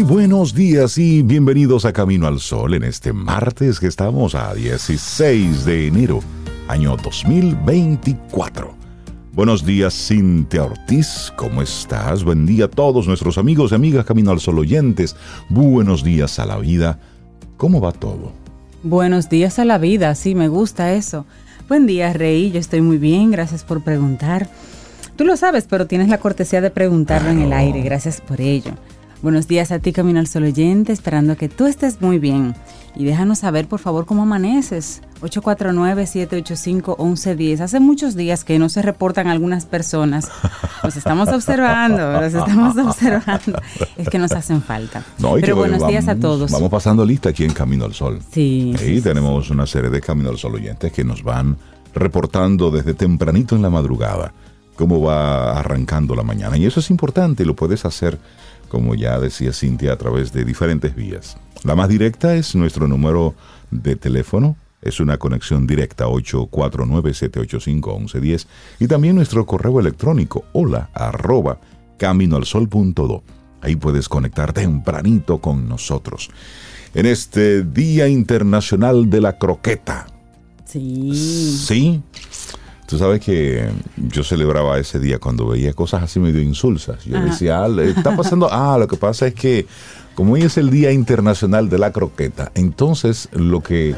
Muy buenos días y bienvenidos a Camino al Sol en este martes que estamos a 16 de enero, año 2024. Buenos días, Cintia Ortiz, ¿cómo estás? Buen día a todos nuestros amigos y amigas Camino al Sol oyentes. Buenos días a la vida. ¿Cómo va todo? Buenos días a la vida, sí, me gusta eso. Buen día, Rey, yo estoy muy bien, gracias por preguntar. Tú lo sabes, pero tienes la cortesía de preguntarlo en el aire. Gracias por ello. Buenos días a ti, Camino al Sol oyente, esperando que tú estés muy bien. Y déjanos saber, por favor, cómo amaneces. 849-785-1110. Hace muchos días que no se reportan algunas personas. Los estamos observando, los estamos observando. Es que nos hacen falta. Pero buenos días a todos. Vamos pasando lista aquí en Camino al Sol. Sí. Ahí tenemos una serie de Camino al Sol oyentes que nos van reportando desde tempranito en la madrugada cómo va arrancando la mañana. Y eso es importante, lo puedes hacer, como ya decía Cintia, a través de diferentes vías. La más directa es nuestro número de teléfono, es una conexión directa 849-785-1110 y también nuestro correo electrónico hola arroba caminoalsol.do. Ahí puedes conectar tempranito con nosotros. En este Día Internacional de la Croqueta. Sí. Sí. Tú sabes que yo celebraba ese día cuando veía cosas así medio insulsas. Yo decía, ah, está pasando, ah, lo que pasa es que como hoy es el Día Internacional de la Croqueta, entonces lo que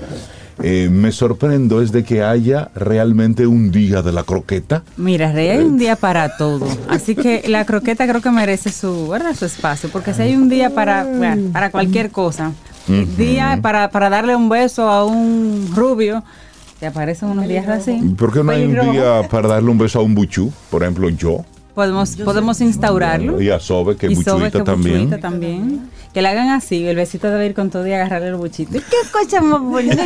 eh, me sorprendo es de que haya realmente un día de la croqueta. Mira, Rey, hay un día para todo. Así que la croqueta creo que merece su, ¿verdad? su espacio, porque si hay un día para, para cualquier cosa, día para, para darle un beso a un rubio, te aparecen unos días así. ¿Por qué no hay un día para darle un beso a un buchú? Por ejemplo, yo. Podemos, podemos instaurarlo. Y a Sobe, que buchuita también. también. Que le hagan así, el besito debe ir con todo y agarrarle el buchito. ¡Qué cosa más bonita!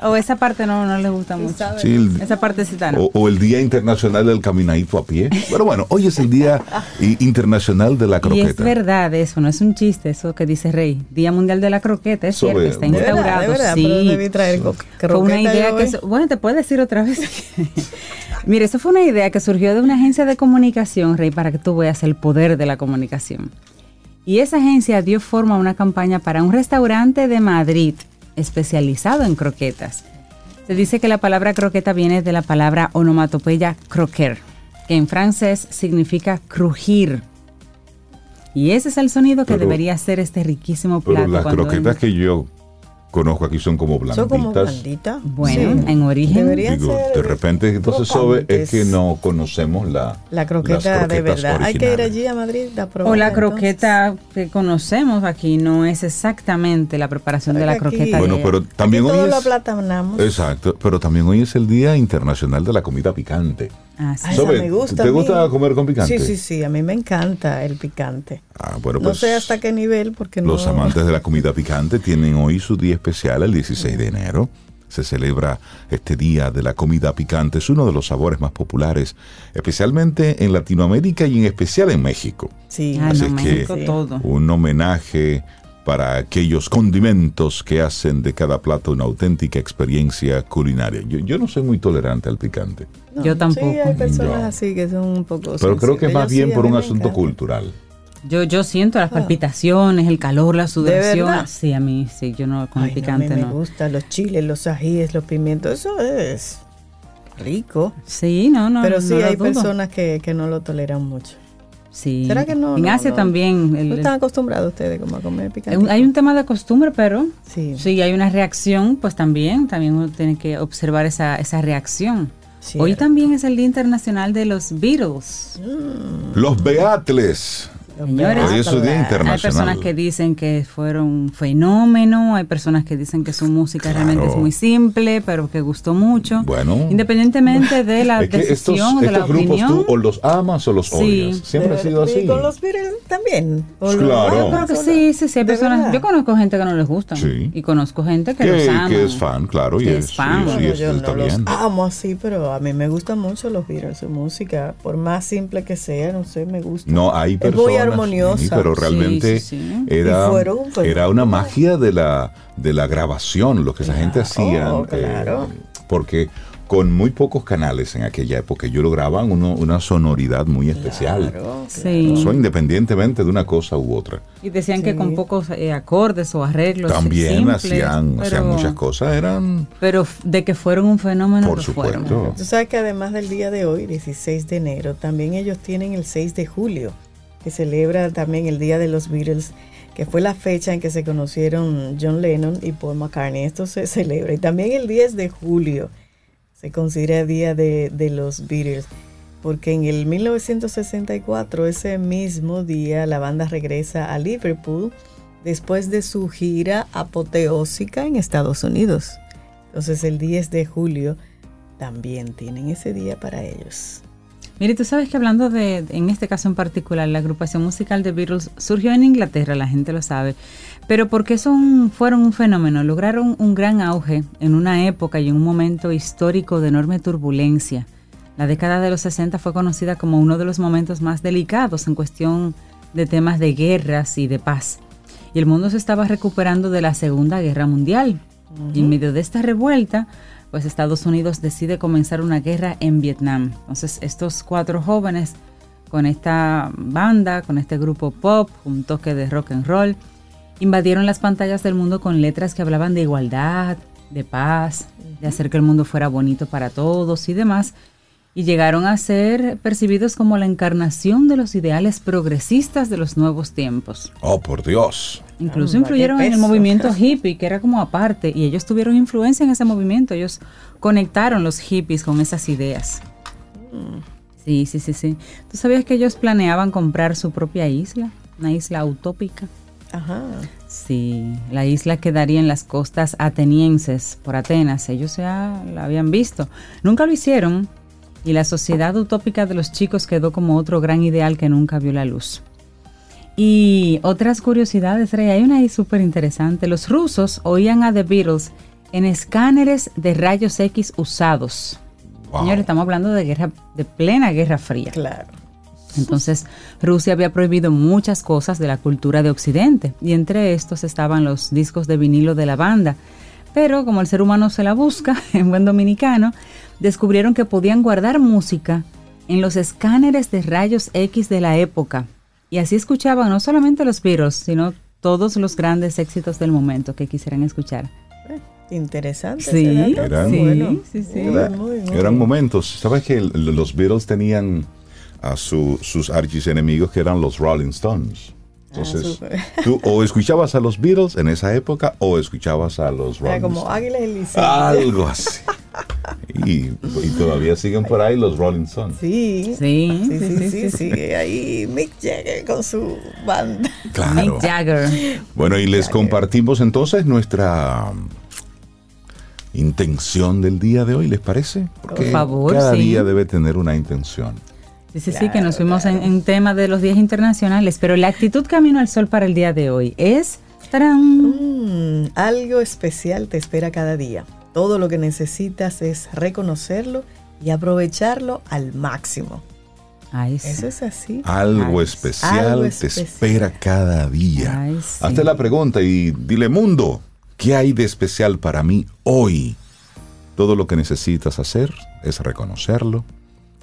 o esa parte no, no le gusta mucho. Sí, esa partecita no. O, el Día Internacional del Caminadito a pie. Pero bueno, hoy es el Día Internacional de la Croqueta. Y es verdad eso, no es un chiste eso que dice Rey. Día Mundial de la Croqueta, es cierto, está instaurado. De verdad, sí. debí traer Fue una idea que... Bueno, te puedo decir otra vez. Mire, eso fue una idea que surgió de una agencia de comunicación, Rey, para que tú veas el poder de la comunicación. Y esa agencia dio forma a una campaña para un restaurante de Madrid especializado en croquetas. Se dice que la palabra croqueta viene de la palabra onomatopeya croquer, que en francés significa crujir. Y ese es el sonido que debería ser este riquísimo plato. Pero las croquetas que yo conozco aquí son como blanditas. Son como blanditas. Bueno, en origen. Digo, de repente, entonces, Sobe, es que no conocemos la, la croqueta de verdad. Hay que ir allí a Madrid a probar. O la croqueta que conocemos aquí no es exactamente la preparación de la croqueta. Bueno, pero también hoy es. Lo exacto, pero también hoy es el Día Internacional de la Comida Picante. Ah, sí. me gusta. ¿Te gusta comer con picante? Sí, sí, sí, a mí me encanta el picante. Ah, bueno, no pues sé hasta qué nivel, porque Los amantes de la comida picante tienen hoy su día especial, el 16 de enero. Se celebra este día de la comida picante. Es uno de los sabores más populares, especialmente en Latinoamérica y en especial en México. Sí, Así es que todo. un homenaje para aquellos condimentos que hacen de cada plato una auténtica experiencia culinaria. Yo, no soy muy tolerante al picante. yo tampoco. Sí, hay personas así que son un poco. Pero creo que más bien por un asunto cultural. Yo, yo siento las ah. palpitaciones, el calor, la sudoración. Sí, a mí sí, yo no con el picante no. A mí me gusta los chiles, los ajíes, los pimientos, eso es rico. Sí, no, no. Pero sí hay personas que, que no lo toleran mucho. Sí. ¿Será que no? En Asia también. no están acostumbrados ustedes como a comer picante. Hay un tema de costumbre, pero sí. sí hay una reacción, pues también, también uno tiene que observar esa, esa reacción. Hoy también es el Día Internacional de los Beatles. Mm. Los Beatles. Señores, hay personas que dicen que fueron un fenómeno, hay personas que dicen que su música realmente es muy simple, pero que gustó mucho. Bueno, independientemente de la decisión, de la opinión. Tú o los amas o los odias. Siempre ha sido así. Y con los Beatles también. claro. Yo creo que sí, sí, sí. Hay personas, yo conozco gente que no les gusta. Y conozco gente que, los ama. Que es fan, claro. y es, fan. yo no los amo así, pero a mí me gustan mucho los Beatles, su música. Por más simple que sea, no sé, me gusta. No, hay personas armoniosa. pero realmente Era, era una magia de la, de la grabación, lo que esa gente hacía. Oh, eh, porque con muy pocos canales en aquella época. Yo lograban uno, una sonoridad muy especial. Eso independientemente de una cosa u otra. Y decían que con pocos eh, acordes o arreglos. También hacían, hacían muchas cosas, eran. Pero de que fueron un fenómeno. Por supuesto. Tú sabes que además del día de hoy, 16 de enero, también ellos tienen el 6 de julio que celebra también el Día de los Beatles, que fue la fecha en que se conocieron John Lennon y Paul McCartney. Esto se celebra. Y también el 10 de julio se considera Día de, de los Beatles, porque en el 1964, ese mismo día, la banda regresa a Liverpool después de su gira apoteósica en Estados Unidos. Entonces el 10 de julio también tienen ese día para ellos. Mire, tú sabes que hablando de, en este caso en particular, la agrupación musical de Beatles surgió en Inglaterra, la gente lo sabe, pero porque son, fueron un fenómeno, lograron un gran auge en una época y en un momento histórico de enorme turbulencia. La década de los 60 fue conocida como uno de los momentos más delicados en cuestión de temas de guerras y de paz. Y el mundo se estaba recuperando de la Segunda Guerra Mundial. Y en medio de esta revuelta, pues Estados Unidos decide comenzar una guerra en Vietnam. Entonces estos cuatro jóvenes con esta banda, con este grupo pop, un toque de rock and roll, invadieron las pantallas del mundo con letras que hablaban de igualdad, de paz, de hacer que el mundo fuera bonito para todos y demás, y llegaron a ser percibidos como la encarnación de los ideales progresistas de los nuevos tiempos. Oh, por Dios. Incluso influyeron en el movimiento hippie, que era como aparte, y ellos tuvieron influencia en ese movimiento, ellos conectaron los hippies con esas ideas. Mm. Sí, sí, sí, sí. ¿Tú sabías que ellos planeaban comprar su propia isla? Una isla utópica. Ajá. Sí, la isla quedaría en las costas atenienses por Atenas. Ellos ya la habían visto. Nunca lo hicieron, y la sociedad utópica de los chicos quedó como otro gran ideal que nunca vio la luz. Y otras curiosidades, Rey, hay una ahí súper interesante. Los rusos oían a The Beatles en escáneres de rayos X usados. Señores, estamos hablando de guerra, de plena Guerra Fría. Claro. Entonces, Rusia había prohibido muchas cosas de la cultura de Occidente, y entre estos estaban los discos de vinilo de la banda. Pero como el ser humano se la busca, en buen dominicano, descubrieron que podían guardar música en los escáneres de rayos X de la época. Y así escuchaban no solamente los Beatles, sino todos los grandes éxitos del momento que quisieran escuchar. Eh, interesante. Sí, eran, sí, sí, eran momentos. ¿Sabes que los Beatles tenían a sus archis enemigos que eran los Rolling Stones? Entonces, ah, tú o escuchabas a los Beatles en esa época o escuchabas a los Rolling Era como Águilas y Algo así. Y, todavía siguen por ahí los Rolling Stones. Sí, sí, sí, sí, sí, sigue ahí Mick Jagger con su banda. Claro. Mick Jagger. Bueno, y les compartimos entonces nuestra intención del día de hoy, ¿les parece? Porque por favor, cada día debe tener una intención. Sí, sí, sí, que nos fuimos en, tema de los días internacionales, pero la actitud Camino al Sol para el día de hoy es... Mm, algo especial te espera cada día. Todo lo que necesitas es reconocerlo y aprovecharlo al máximo. Eso es así. Algo especial te espera cada día. Hazte la pregunta y dile, mundo, ¿qué hay de especial para mí hoy? Todo lo que necesitas hacer es reconocerlo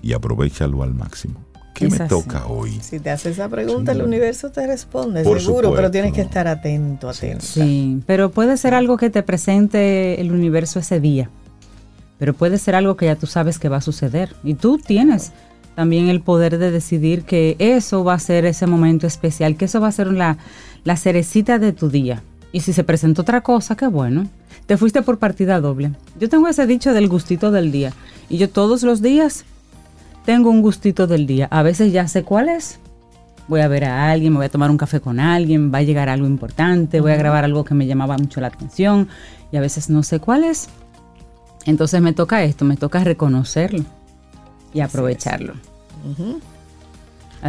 y aprovechalo al máximo. ¿Qué me toca hoy? Si te haces esa pregunta, el universo te responde, seguro, pero tienes que estar atento, atento. Sí, pero puede ser algo que te presente el universo ese día. Pero puede ser algo que ya tú sabes que va a suceder. Y tú tienes también el poder de decidir que eso va a ser ese momento especial, que eso va a ser la, la cerecita de tu día. Y si se presenta otra cosa, qué bueno. Te fuiste por partida doble. Yo tengo ese dicho del gustito del día. Y yo todos los días tengo un gustito del día. A veces ya sé cuál es. Voy a ver a alguien, me voy a tomar un café con alguien, va a llegar algo importante, voy a grabar algo que me llamaba mucho la atención y a veces no sé cuál es. Entonces me toca esto, me toca reconocerlo y aprovecharlo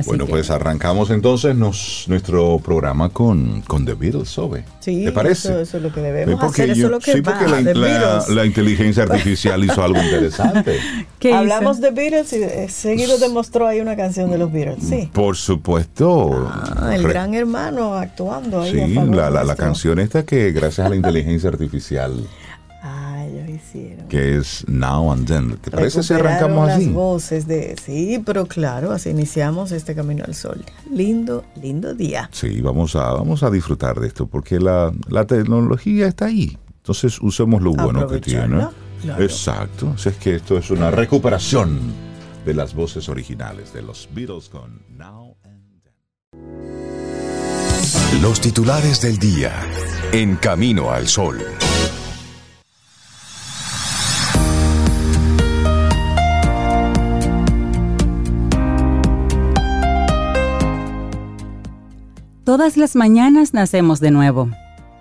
bueno, pues arrancamos entonces nuestro programa con, con The Beatles, Sobe. Sí, ¿Te parece? Eso, es lo que debemos hacer, eso es lo que sí, porque la, inteligencia artificial hizo algo interesante. Hablamos de Beatles y eh, seguido demostró ahí una canción de los Beatles, sí. Por supuesto. Ah, el gran hermano actuando ahí. Sí, la, la canción esta que gracias a la inteligencia artificial que es Now and Then. ¿Te parece si arrancamos así? Las voces de, sí, pero claro, así iniciamos este Camino al Sol. Lindo, lindo día. Sí, vamos a, vamos a disfrutar de esto porque la, tecnología está ahí. Entonces usemos lo bueno que tiene. Exacto. Así es que esto es una recuperación de las voces originales de los Beatles con Now and Then. Los titulares del día en Camino al Sol. Todas las mañanas nacemos de nuevo.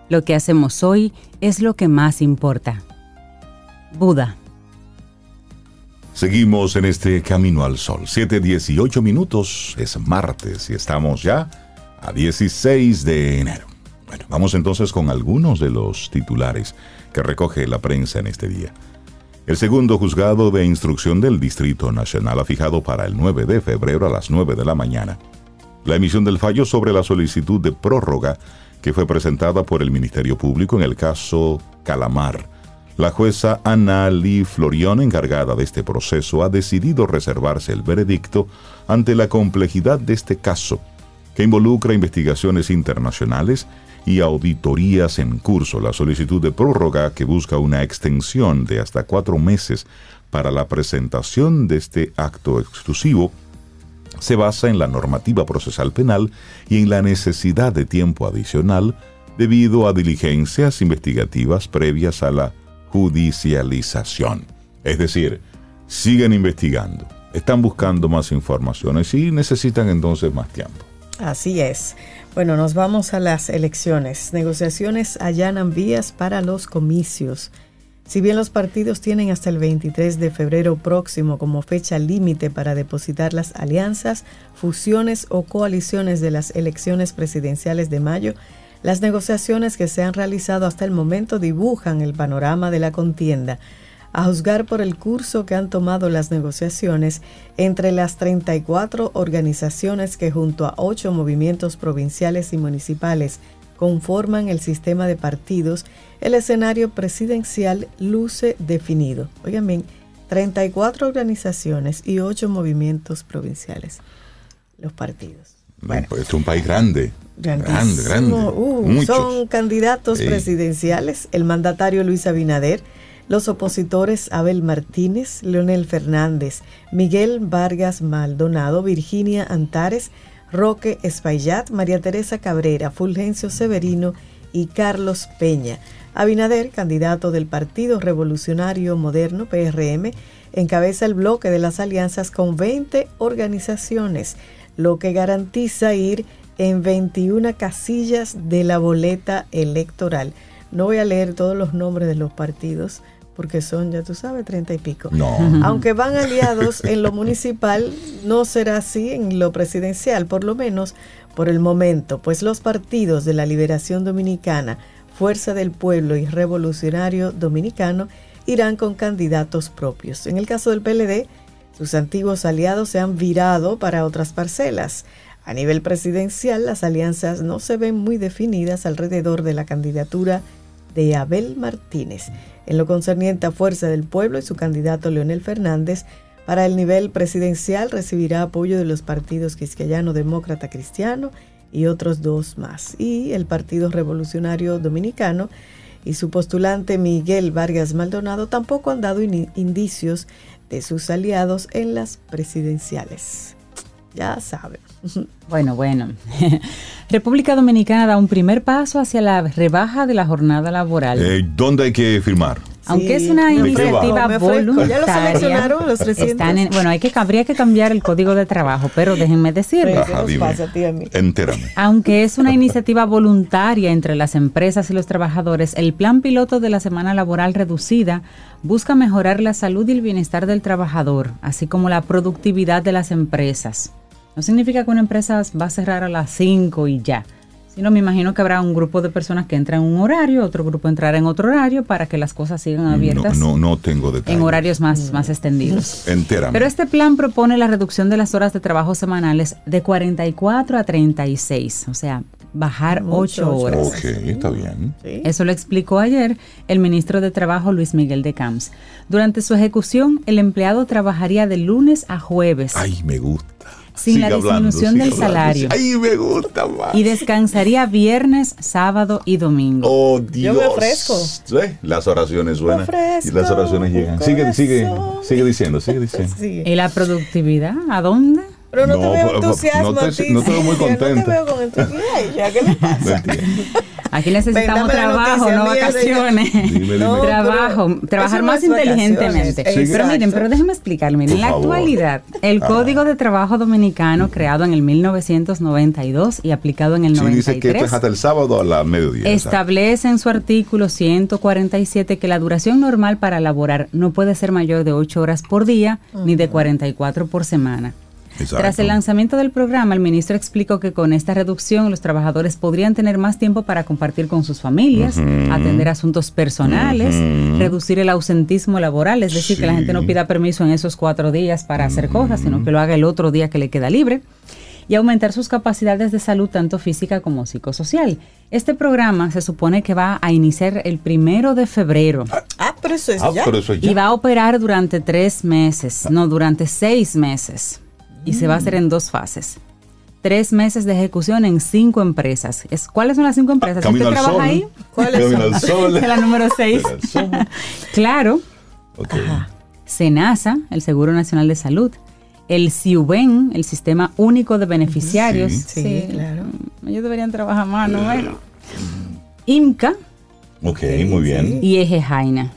Lo que hacemos hoy es lo que más importa. Buda. Seguimos en este camino al sol. 7:18 minutos. Es martes y estamos ya a 16 de enero. Bueno, vamos entonces con algunos de los titulares que recoge la prensa en este día. El segundo juzgado de instrucción del Distrito Nacional ha fijado para el 9 de febrero a las 9 de la mañana la emisión del fallo sobre la solicitud de prórroga que fue presentada por el Ministerio Público en el caso Calamar. La jueza Ana Lee Florión, encargada de este proceso, ha decidido reservarse el veredicto ante la complejidad de este caso, que involucra investigaciones internacionales y auditorías en curso. La solicitud de prórroga, que busca una extensión de hasta cuatro meses para la presentación de este acto exclusivo, se basa en la normativa procesal penal y en la necesidad de tiempo adicional debido a diligencias investigativas previas a la judicialización. Es decir, siguen investigando, están buscando más informaciones y necesitan entonces más tiempo. Así es. Bueno, nos vamos a las elecciones. Negociaciones allanan vías para los comicios. Si bien los partidos tienen hasta el 23 de febrero próximo como fecha límite para depositar las alianzas, fusiones o coaliciones de las elecciones presidenciales de mayo, las negociaciones que se han realizado hasta el momento dibujan el panorama de la contienda. A juzgar por el curso que han tomado las negociaciones entre las 34 organizaciones que junto a ocho movimientos provinciales y municipales conforman el sistema de partidos, el escenario presidencial luce definido. Oigan bien, 34 organizaciones y 8 movimientos provinciales, los partidos. Bueno, pues es un país grande. Grande, grande. Uh, son candidatos presidenciales, el mandatario Luis Abinader, los opositores Abel Martínez, Leonel Fernández, Miguel Vargas Maldonado, Virginia Antares, Roque Espaillat, María Teresa Cabrera, Fulgencio Severino y Carlos Peña. Abinader, candidato del Partido Revolucionario Moderno, PRM, encabeza el bloque de las alianzas con 20 organizaciones, lo que garantiza ir en 21 casillas de la boleta electoral. No voy a leer todos los nombres de los partidos porque son, ya tú sabes, treinta y pico. No. Aunque van aliados en lo municipal, no será así en lo presidencial, por lo menos por el momento, pues los partidos de la Liberación Dominicana, Fuerza del Pueblo y Revolucionario Dominicano irán con candidatos propios. En el caso del PLD, sus antiguos aliados se han virado para otras parcelas. A nivel presidencial, las alianzas no se ven muy definidas alrededor de la candidatura de Abel Martínez en lo concerniente a Fuerza del Pueblo y su candidato Leonel Fernández, para el nivel presidencial recibirá apoyo de los partidos Quisqueyano Demócrata Cristiano y otros dos más. Y el Partido Revolucionario Dominicano y su postulante Miguel Vargas Maldonado tampoco han dado indicios de sus aliados en las presidenciales. Ya saben. Bueno, bueno. República Dominicana da un primer paso hacia la rebaja de la jornada laboral. Eh, ¿Dónde hay que firmar? Aunque es una iniciativa voluntaria. Ya lo los están bueno, hay que, habría que cambiar el código de trabajo, pero déjenme decirles. Aunque es una iniciativa voluntaria entre las empresas y los trabajadores, el plan piloto de la semana laboral reducida busca mejorar la salud y el bienestar del trabajador, así como la productividad de las empresas. No significa que una empresa va a cerrar a las 5 y ya sino me imagino que habrá un grupo de personas que entran en un horario, otro grupo entrará en otro horario para que las cosas sigan abiertas. No, no, tengo detalles. En horarios más, más extendidos. Entérame. Pero este plan propone la reducción de las horas de trabajo semanales de 44 a 36, o sea, bajar 8 horas. Ok, está bien. Eso lo explicó ayer el ministro de Trabajo Luis Miguel de Camps. Durante su ejecución, el empleado trabajaría de lunes a jueves. Ay, me gusta sin la disminución del salario. Ay, me gusta más. Y descansaría viernes, sábado y domingo. Oh, Dios. Yo me ofrezco. Las oraciones suenan. y las oraciones llegan. Sigue, sigue, sigue diciendo, sigue diciendo. ¿Y la productividad? ¿A dónde? Pero no, te veo entusiasmo. No te, no te veo muy contento. No te veo con entusiasmo. ¿qué le pasa? Aquí necesitamos trabajo, no vacaciones. trabajo, trabajar más inteligentemente. Pero miren, pero déjenme explicar, miren, en la actualidad, el Código de Trabajo Dominicano, creado en el 1992 y aplicado en el sí, 93, dice que esto es hasta el sábado a la mediodía. Establece en su artículo 147 que la duración normal para laborar no puede ser mayor de 8 horas por día ni de 44 por semana. Tras el lanzamiento del programa, el ministro explicó que con esta reducción los trabajadores podrían tener más tiempo para compartir con sus familias, atender asuntos personales, reducir el ausentismo laboral, es decir, que la gente no pida permiso en esos cuatro días para hacer cosas, sino que lo haga el otro día que le queda libre y aumentar sus capacidades de salud tanto física como psicosocial. Este programa se supone que va a iniciar el primero de febrero. Ah, pero eso es, ah, ya. Y va a operar durante tres meses, no, durante seis meses y se va a hacer en dos fases. Tres meses de ejecución en cinco empresas. Es, ¿Cuáles son las cinco empresas? ¿Usted trabaja ahí? ¿Cuáles son? Sol. la número seis. claro. SENASA, el Seguro Nacional de Salud. El CIUBEN, el Sistema Único de Beneficiarios. Sí, claro. Ellos deberían trabajar más, ¿no? Bueno. IMCA. Ok, muy bien. Y Eje Jaina.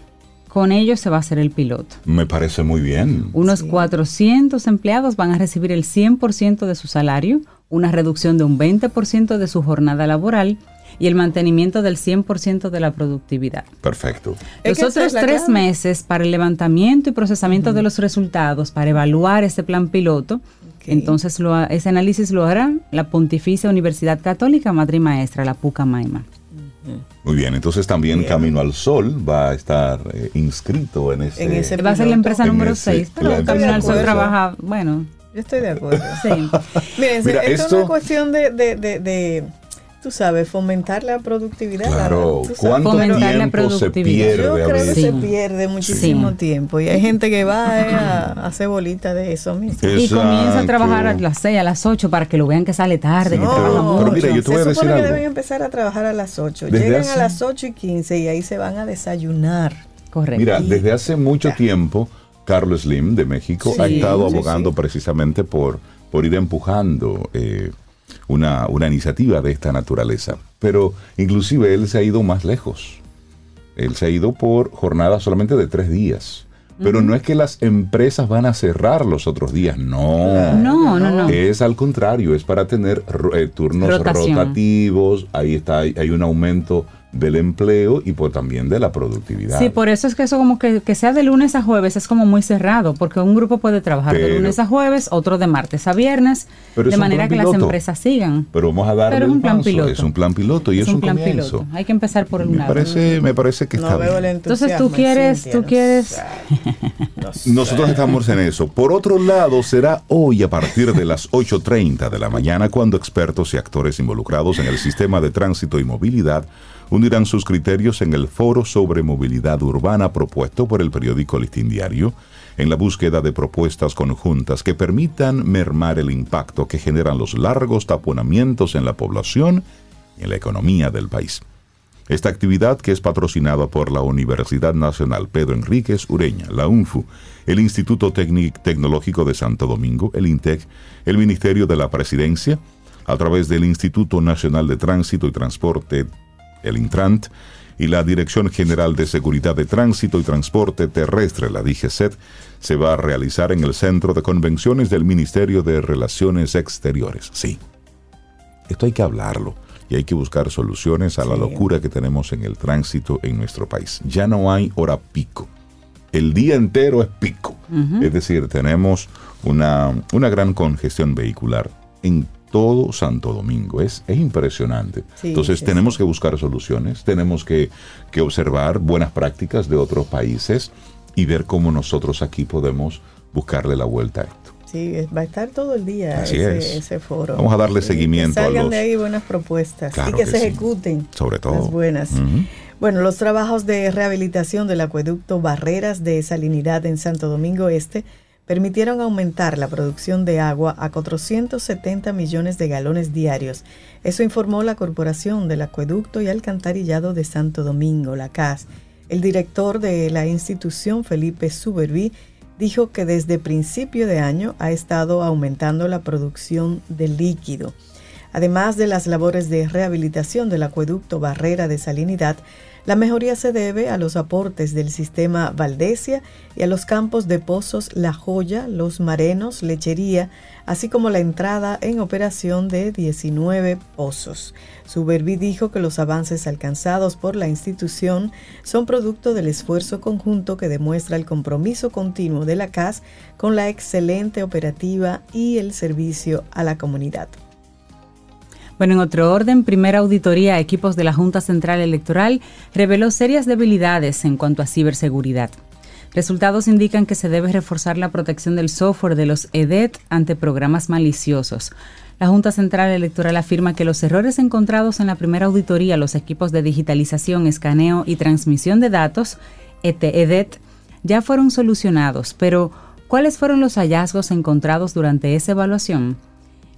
Con ellos se va a hacer el piloto. Me parece muy bien. Unos 400 empleados van a recibir el 100% de su salario, una reducción de un 20% de su jornada laboral y el mantenimiento del 100% de la productividad. Perfecto. Los otros tres meses para el levantamiento y procesamiento de los resultados, para evaluar este plan piloto, entonces ese análisis lo hará la Pontificia Universidad Católica Madre y Maestra, la Pucamaima. Muy bien, entonces también Camino al Sol va a estar eh, inscrito en ese, Va a ser la empresa número 6, pero Camino al Sol trabaja, bueno. Yo estoy de acuerdo. Sí. Miren, esto, es una cuestión de, de, de tú sabes, fomentar la productividad. Claro, ¿cuánto tiempo se pierde? Yo creo que se pierde muchísimo tiempo y hay gente que va eh, a, hacer bolita de eso mismo. Y comienza a trabajar a las 6, a las 8 para que lo vean que sale tarde, que trabaja mucho. Pero mira, yo te voy a decir algo. que deben empezar a trabajar a las 8. Llegan a las 8 y 15 y ahí se van a desayunar. Correcto. Mira, desde hace mucho tiempo, Carlos Slim de México ha estado abogando precisamente por, por ir empujando eh, una, una iniciativa de esta naturaleza. Pero inclusive él se ha ido más lejos. Él se ha ido por jornadas solamente de tres días. Pero no es que las empresas van a cerrar los otros días, no. No, no, no. Es al contrario, es para tener eh, turnos rotativos, ahí está, hay un aumento del empleo y por también de la productividad. Sí, por eso es que eso como que, sea de lunes a jueves es como muy cerrado, porque un grupo puede trabajar de lunes a jueves, otro de martes a viernes, de manera que las empresas sigan. Pero vamos a es un plan piloto. Es un plan piloto y es, un, plan piloto. Hay que empezar por un me lado. Parece, me parece que está bien. Entonces tú quieres, tú quieres... Nosotros estamos en eso. Por otro lado, será hoy a partir de las 8.30 de la mañana cuando expertos y actores involucrados en el sistema de tránsito y movilidad unirán sus criterios en el foro sobre movilidad urbana propuesto por el periódico Listín Diario, en la búsqueda de propuestas conjuntas que permitan mermar el impacto que generan los largos taponamientos en la población y en la economía del país. Esta actividad, que es patrocinada por la Universidad Nacional Pedro Enríquez Ureña, la UNFU, el Instituto Tecnológico de Santo Domingo, el INTEC, el Ministerio de la Presidencia, a través del Instituto Nacional de Tránsito y Transporte el Intrant, y la Dirección General de Seguridad de Tránsito y Transporte Terrestre, la DGCET, se va a realizar en el Centro de Convenciones del Ministerio de Relaciones Exteriores. Sí, esto hay que hablarlo y hay que buscar soluciones a la locura que tenemos en el tránsito en nuestro país. Ya no hay hora pico. El día entero es pico. Es decir, tenemos una, una gran congestión vehicular en todo Santo Domingo. Es, es impresionante. Entonces tenemos que buscar soluciones, tenemos que, que, observar buenas prácticas de otros países y ver cómo nosotros aquí podemos buscarle la vuelta a esto. Sí, va a estar todo el día ese, foro. Vamos a darle seguimiento. Que salgan de ahí buenas propuestas y que, se ejecuten. Sobre todo. Las buenas. Bueno, los trabajos de rehabilitación del acueducto Barreras de Salinidad en Santo Domingo Este permitieron aumentar la producción de agua a 470 millones de galones diarios. Eso informó la Corporación del Acueducto y Alcantarillado de Santo Domingo, la CAS. El director de la institución, Felipe Suberví, dijo que desde principio de año ha estado aumentando la producción de líquido. Además de las labores de rehabilitación del acueducto Barrera de Salinidad, la mejoría se debe a los aportes del sistema Valdesia y a los campos de pozos La Joya, Los Marenos, Lechería, así como la entrada en operación de 19 pozos. Suberví dijo que los avances alcanzados por la institución son producto del esfuerzo conjunto que demuestra el compromiso continuo de la CAS con la excelente operativa y el servicio a la comunidad. Bueno, en otro orden, primera auditoría a equipos de la Junta Central Electoral reveló serias debilidades en cuanto a ciberseguridad. Resultados indican que se debe reforzar la protección del software de los EDET ante programas maliciosos. La Junta Central Electoral afirma que los errores encontrados en la primera auditoría a los equipos de digitalización, escaneo y transmisión de datos, EDET, ya fueron solucionados, pero ¿cuáles fueron los hallazgos encontrados durante esa evaluación?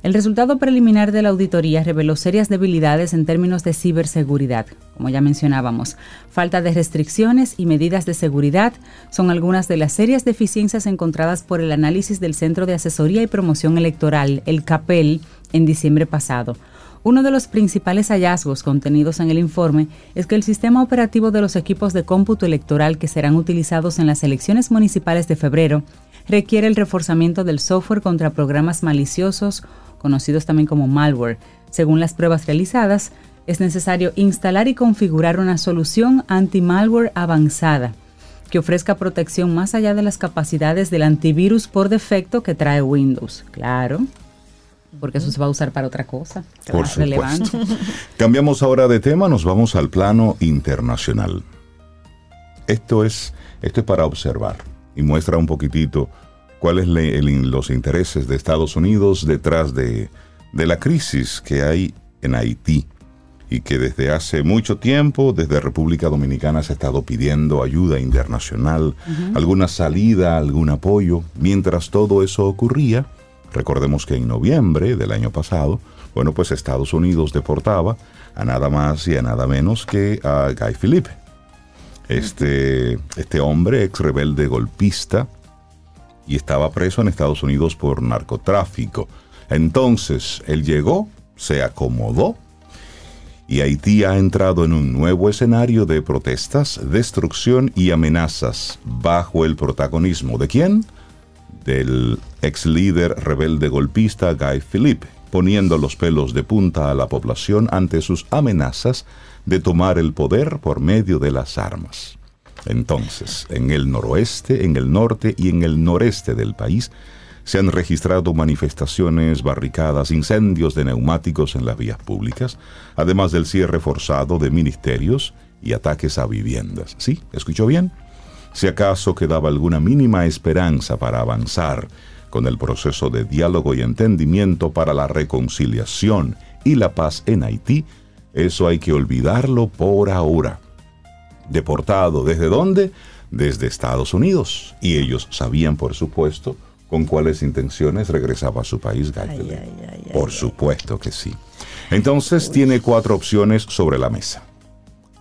El resultado preliminar de la auditoría reveló serias debilidades en términos de ciberseguridad, como ya mencionábamos. Falta de restricciones y medidas de seguridad son algunas de las serias deficiencias encontradas por el análisis del Centro de Asesoría y Promoción Electoral, el CAPEL, en diciembre pasado. Uno de los principales hallazgos contenidos en el informe es que el sistema operativo de los equipos de cómputo electoral que serán utilizados en las elecciones municipales de febrero requiere el reforzamiento del software contra programas maliciosos conocidos también como malware. Según las pruebas realizadas, es necesario instalar y configurar una solución anti-malware avanzada que ofrezca protección más allá de las capacidades del antivirus por defecto que trae Windows. Claro, porque eso se va a usar para otra cosa. Por supuesto. Cambiamos ahora de tema, nos vamos al plano internacional. Esto es, esto es para observar y muestra un poquitito cuáles son los intereses de Estados Unidos detrás de, la crisis que hay en Haití y que desde hace mucho tiempo, desde República Dominicana, se ha estado pidiendo ayuda internacional, alguna salida, algún apoyo. Mientras todo eso ocurría, recordemos que en noviembre del año pasado, bueno, pues Estados Unidos deportaba a nada más y a nada menos que a Guy Philippe. Este, este hombre, ex rebelde golpista, y estaba preso en Estados Unidos por narcotráfico. Entonces, él llegó, se acomodó y Haití ha entrado en un nuevo escenario de protestas, destrucción y amenazas bajo el protagonismo de quién? Del ex líder rebelde golpista Guy Philippe, poniendo los pelos de punta a la población ante sus amenazas de tomar el poder por medio de las armas. Entonces, en el noroeste, en el norte y en el noreste del país se han registrado manifestaciones, barricadas, incendios de neumáticos en las vías públicas, además del cierre forzado de ministerios y ataques a viviendas. ¿Sí? ¿Escuchó bien? Si acaso quedaba alguna mínima esperanza para avanzar con el proceso de diálogo y entendimiento para la reconciliación y la paz en Haití, eso hay que olvidarlo por ahora deportado. ¿Desde dónde? Desde Estados Unidos. Y ellos sabían, por supuesto, con cuáles intenciones regresaba a su país por supuesto que sí. Entonces tiene cuatro opciones sobre la mesa.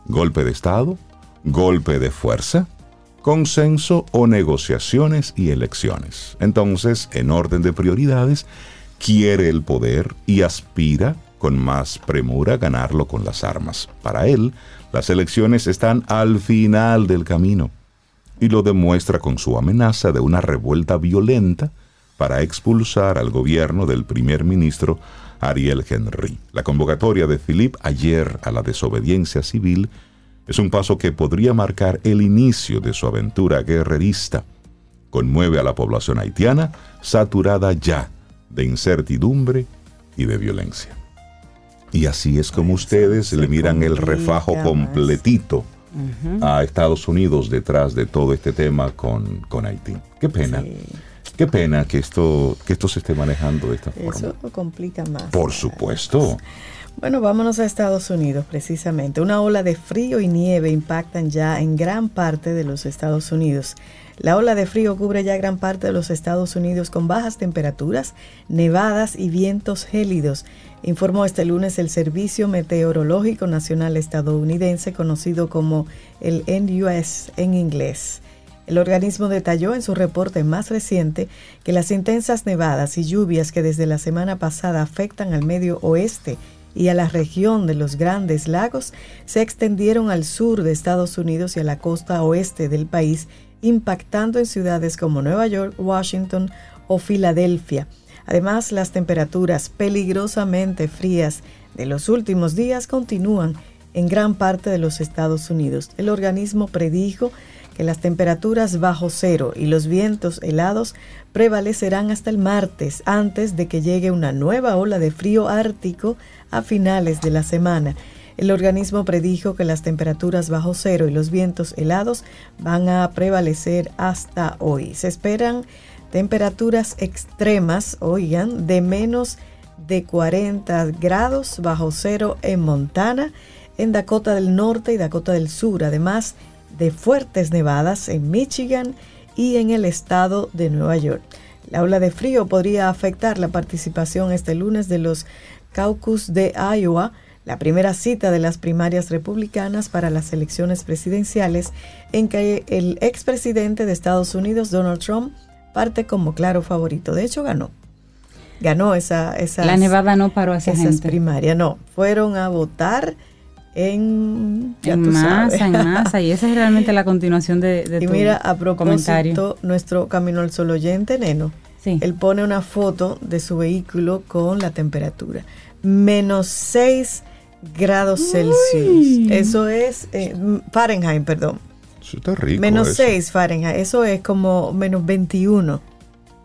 Golpe de Estado, golpe de fuerza, consenso o negociaciones y elecciones. Entonces, en orden de prioridades, quiere el poder y aspira con más premura ganarlo con las armas. Para él, las elecciones están al final del camino y lo demuestra con su amenaza de una revuelta violenta para expulsar al gobierno del primer ministro Ariel Henry. La convocatoria de Philippe ayer a la desobediencia civil es un paso que podría marcar el inicio de su aventura guerrerista. Conmueve a la población haitiana, saturada ya de incertidumbre y de violencia. Y así es como ustedes le miran el refajo completito a Estados Unidos detrás de todo este tema con, con Haití. Qué pena. Qué pena que esto, que esto se esté manejando de esta forma. Eso lo complica más. Por supuesto. Bueno, vámonos a Estados Unidos precisamente. Una ola de frío y nieve impactan ya en gran parte de los Estados Unidos. La ola de frío cubre ya gran parte de los Estados Unidos con bajas temperaturas, nevadas y vientos gélidos, informó este lunes el Servicio Meteorológico Nacional estadounidense conocido como el NUS en inglés. El organismo detalló en su reporte más reciente que las intensas nevadas y lluvias que desde la semana pasada afectan al medio oeste y a la región de los grandes lagos se extendieron al sur de Estados Unidos y a la costa oeste del país, impactando en ciudades como Nueva York, Washington o Filadelfia. Además, las temperaturas peligrosamente frías de los últimos días continúan en gran parte de los Estados Unidos. El organismo predijo que las temperaturas bajo cero y los vientos helados prevalecerán hasta el martes antes de que llegue una nueva ola de frío ártico a finales de la semana. El organismo predijo que las temperaturas bajo cero y los vientos helados van a prevalecer hasta hoy. Se esperan temperaturas extremas, oigan, de menos de 40 grados bajo cero en Montana, en Dakota del Norte y Dakota del Sur. Además, de fuertes nevadas en Michigan y en el estado de Nueva York. La ola de frío podría afectar la participación este lunes de los caucus de Iowa, la primera cita de las primarias republicanas para las elecciones presidenciales en que el expresidente de Estados Unidos, Donald Trump, parte como claro favorito. De hecho, ganó. Ganó esa... esa la nevada no paró a esa esas primarias, no. Fueron a votar en, masa, en masa, y esa es realmente la continuación de, de y mira, a propósito, nuestro Camino al Sol oyente, Neno, él pone una foto de su vehículo con la temperatura. Menos 6 grados Celsius. Eso es eh, Fahrenheit, perdón. Eso está rico. Menos 6 Fahrenheit. Eso es como menos 21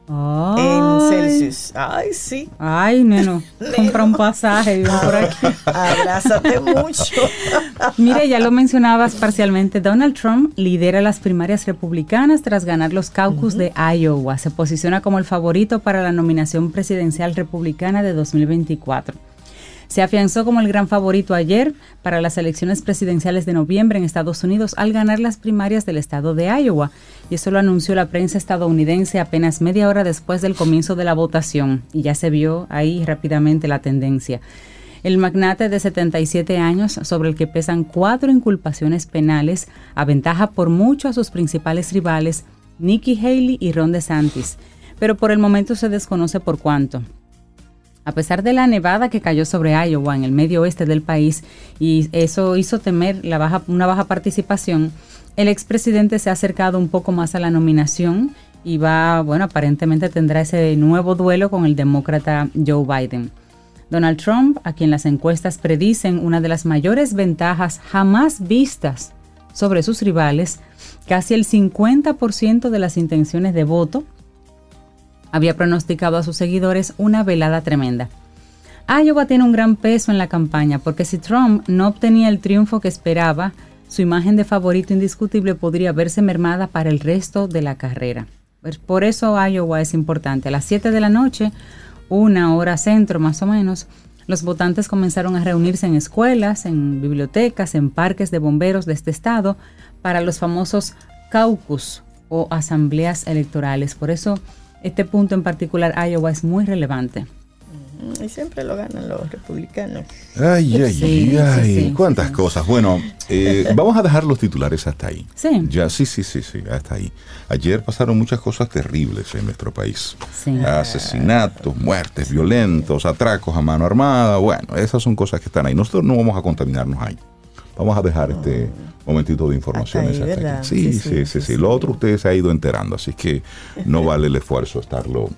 en Celsius. Ay, sí. Ay, neno. Compra un pasaje y por aquí. Abrázate mucho. Mire, ya lo mencionabas parcialmente. Donald Trump lidera las primarias republicanas tras ganar los caucus de Iowa. Se posiciona como el favorito para la nominación presidencial republicana de 2024. Se afianzó como el gran favorito ayer para las elecciones presidenciales de noviembre en Estados Unidos al ganar las primarias del estado de Iowa. Y eso lo anunció la prensa estadounidense apenas media hora después del comienzo de la votación. Y ya se vio ahí rápidamente la tendencia. El magnate de 77 años, sobre el que pesan cuatro inculpaciones penales, aventaja por mucho a sus principales rivales, Nikki Haley y Ron DeSantis. Pero por el momento se desconoce por cuánto. A pesar de la nevada que cayó sobre Iowa en el medio oeste del país y eso hizo temer la baja, una baja participación, el expresidente se ha acercado un poco más a la nominación y va, bueno, aparentemente tendrá ese nuevo duelo con el demócrata Joe Biden. Donald Trump, a quien las encuestas predicen una de las mayores ventajas jamás vistas sobre sus rivales, casi el 50% de las intenciones de voto había pronosticado a sus seguidores una velada tremenda. Iowa tiene un gran peso en la campaña porque si Trump no obtenía el triunfo que esperaba, su imagen de favorito indiscutible podría verse mermada para el resto de la carrera. Pues por eso Iowa es importante. A las 7 de la noche, una hora centro más o menos, los votantes comenzaron a reunirse en escuelas, en bibliotecas, en parques de bomberos de este estado para los famosos caucus o asambleas electorales. Por eso este punto en particular, Iowa, es muy relevante. Y siempre lo ganan los republicanos. Ay, ay, ay, cuántas cosas. Bueno, eh, vamos a dejar los titulares hasta ahí. Sí. Ya, sí, sí, sí, sí, hasta ahí. Ayer pasaron muchas cosas terribles en nuestro país. Asesinatos, muertes violentos, atracos a mano armada. Bueno, esas son cosas que están ahí. Nosotros no vamos a contaminarnos ahí. Vamos a dejar este momentito de informaciones hasta, aquí. Sí sí sí, sí Lo otro usted se ha ido enterando, así que no vale el esfuerzo estarlo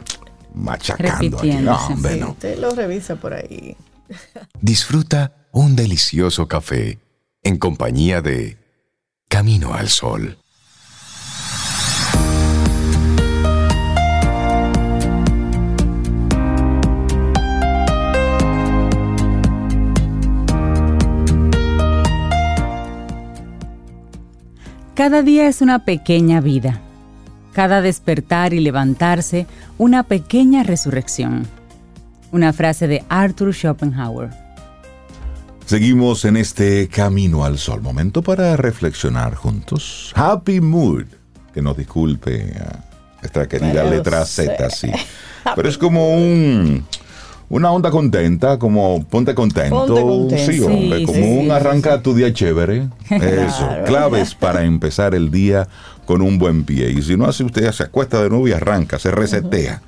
machacando aquí. No, hombre, no. Usted lo revisa por ahí. Disfruta un delicioso café en compañía de Camino al Sol. Cada día es una pequeña vida. Cada despertar y levantarse, una pequeña resurrección. Una frase de Arthur Schopenhauer. Seguimos en este camino al sol. Momento para reflexionar juntos. Happy Mood. Que nos disculpe esta querida letra Z, sí. Pero es como un una onda contenta, como ponte contento. Sí, hombre, como un arranca tu día chévere. Eso, claves para empezar el día con un buen pie. Y si no hace usted, se acuesta de nuevo y arranca, se resetea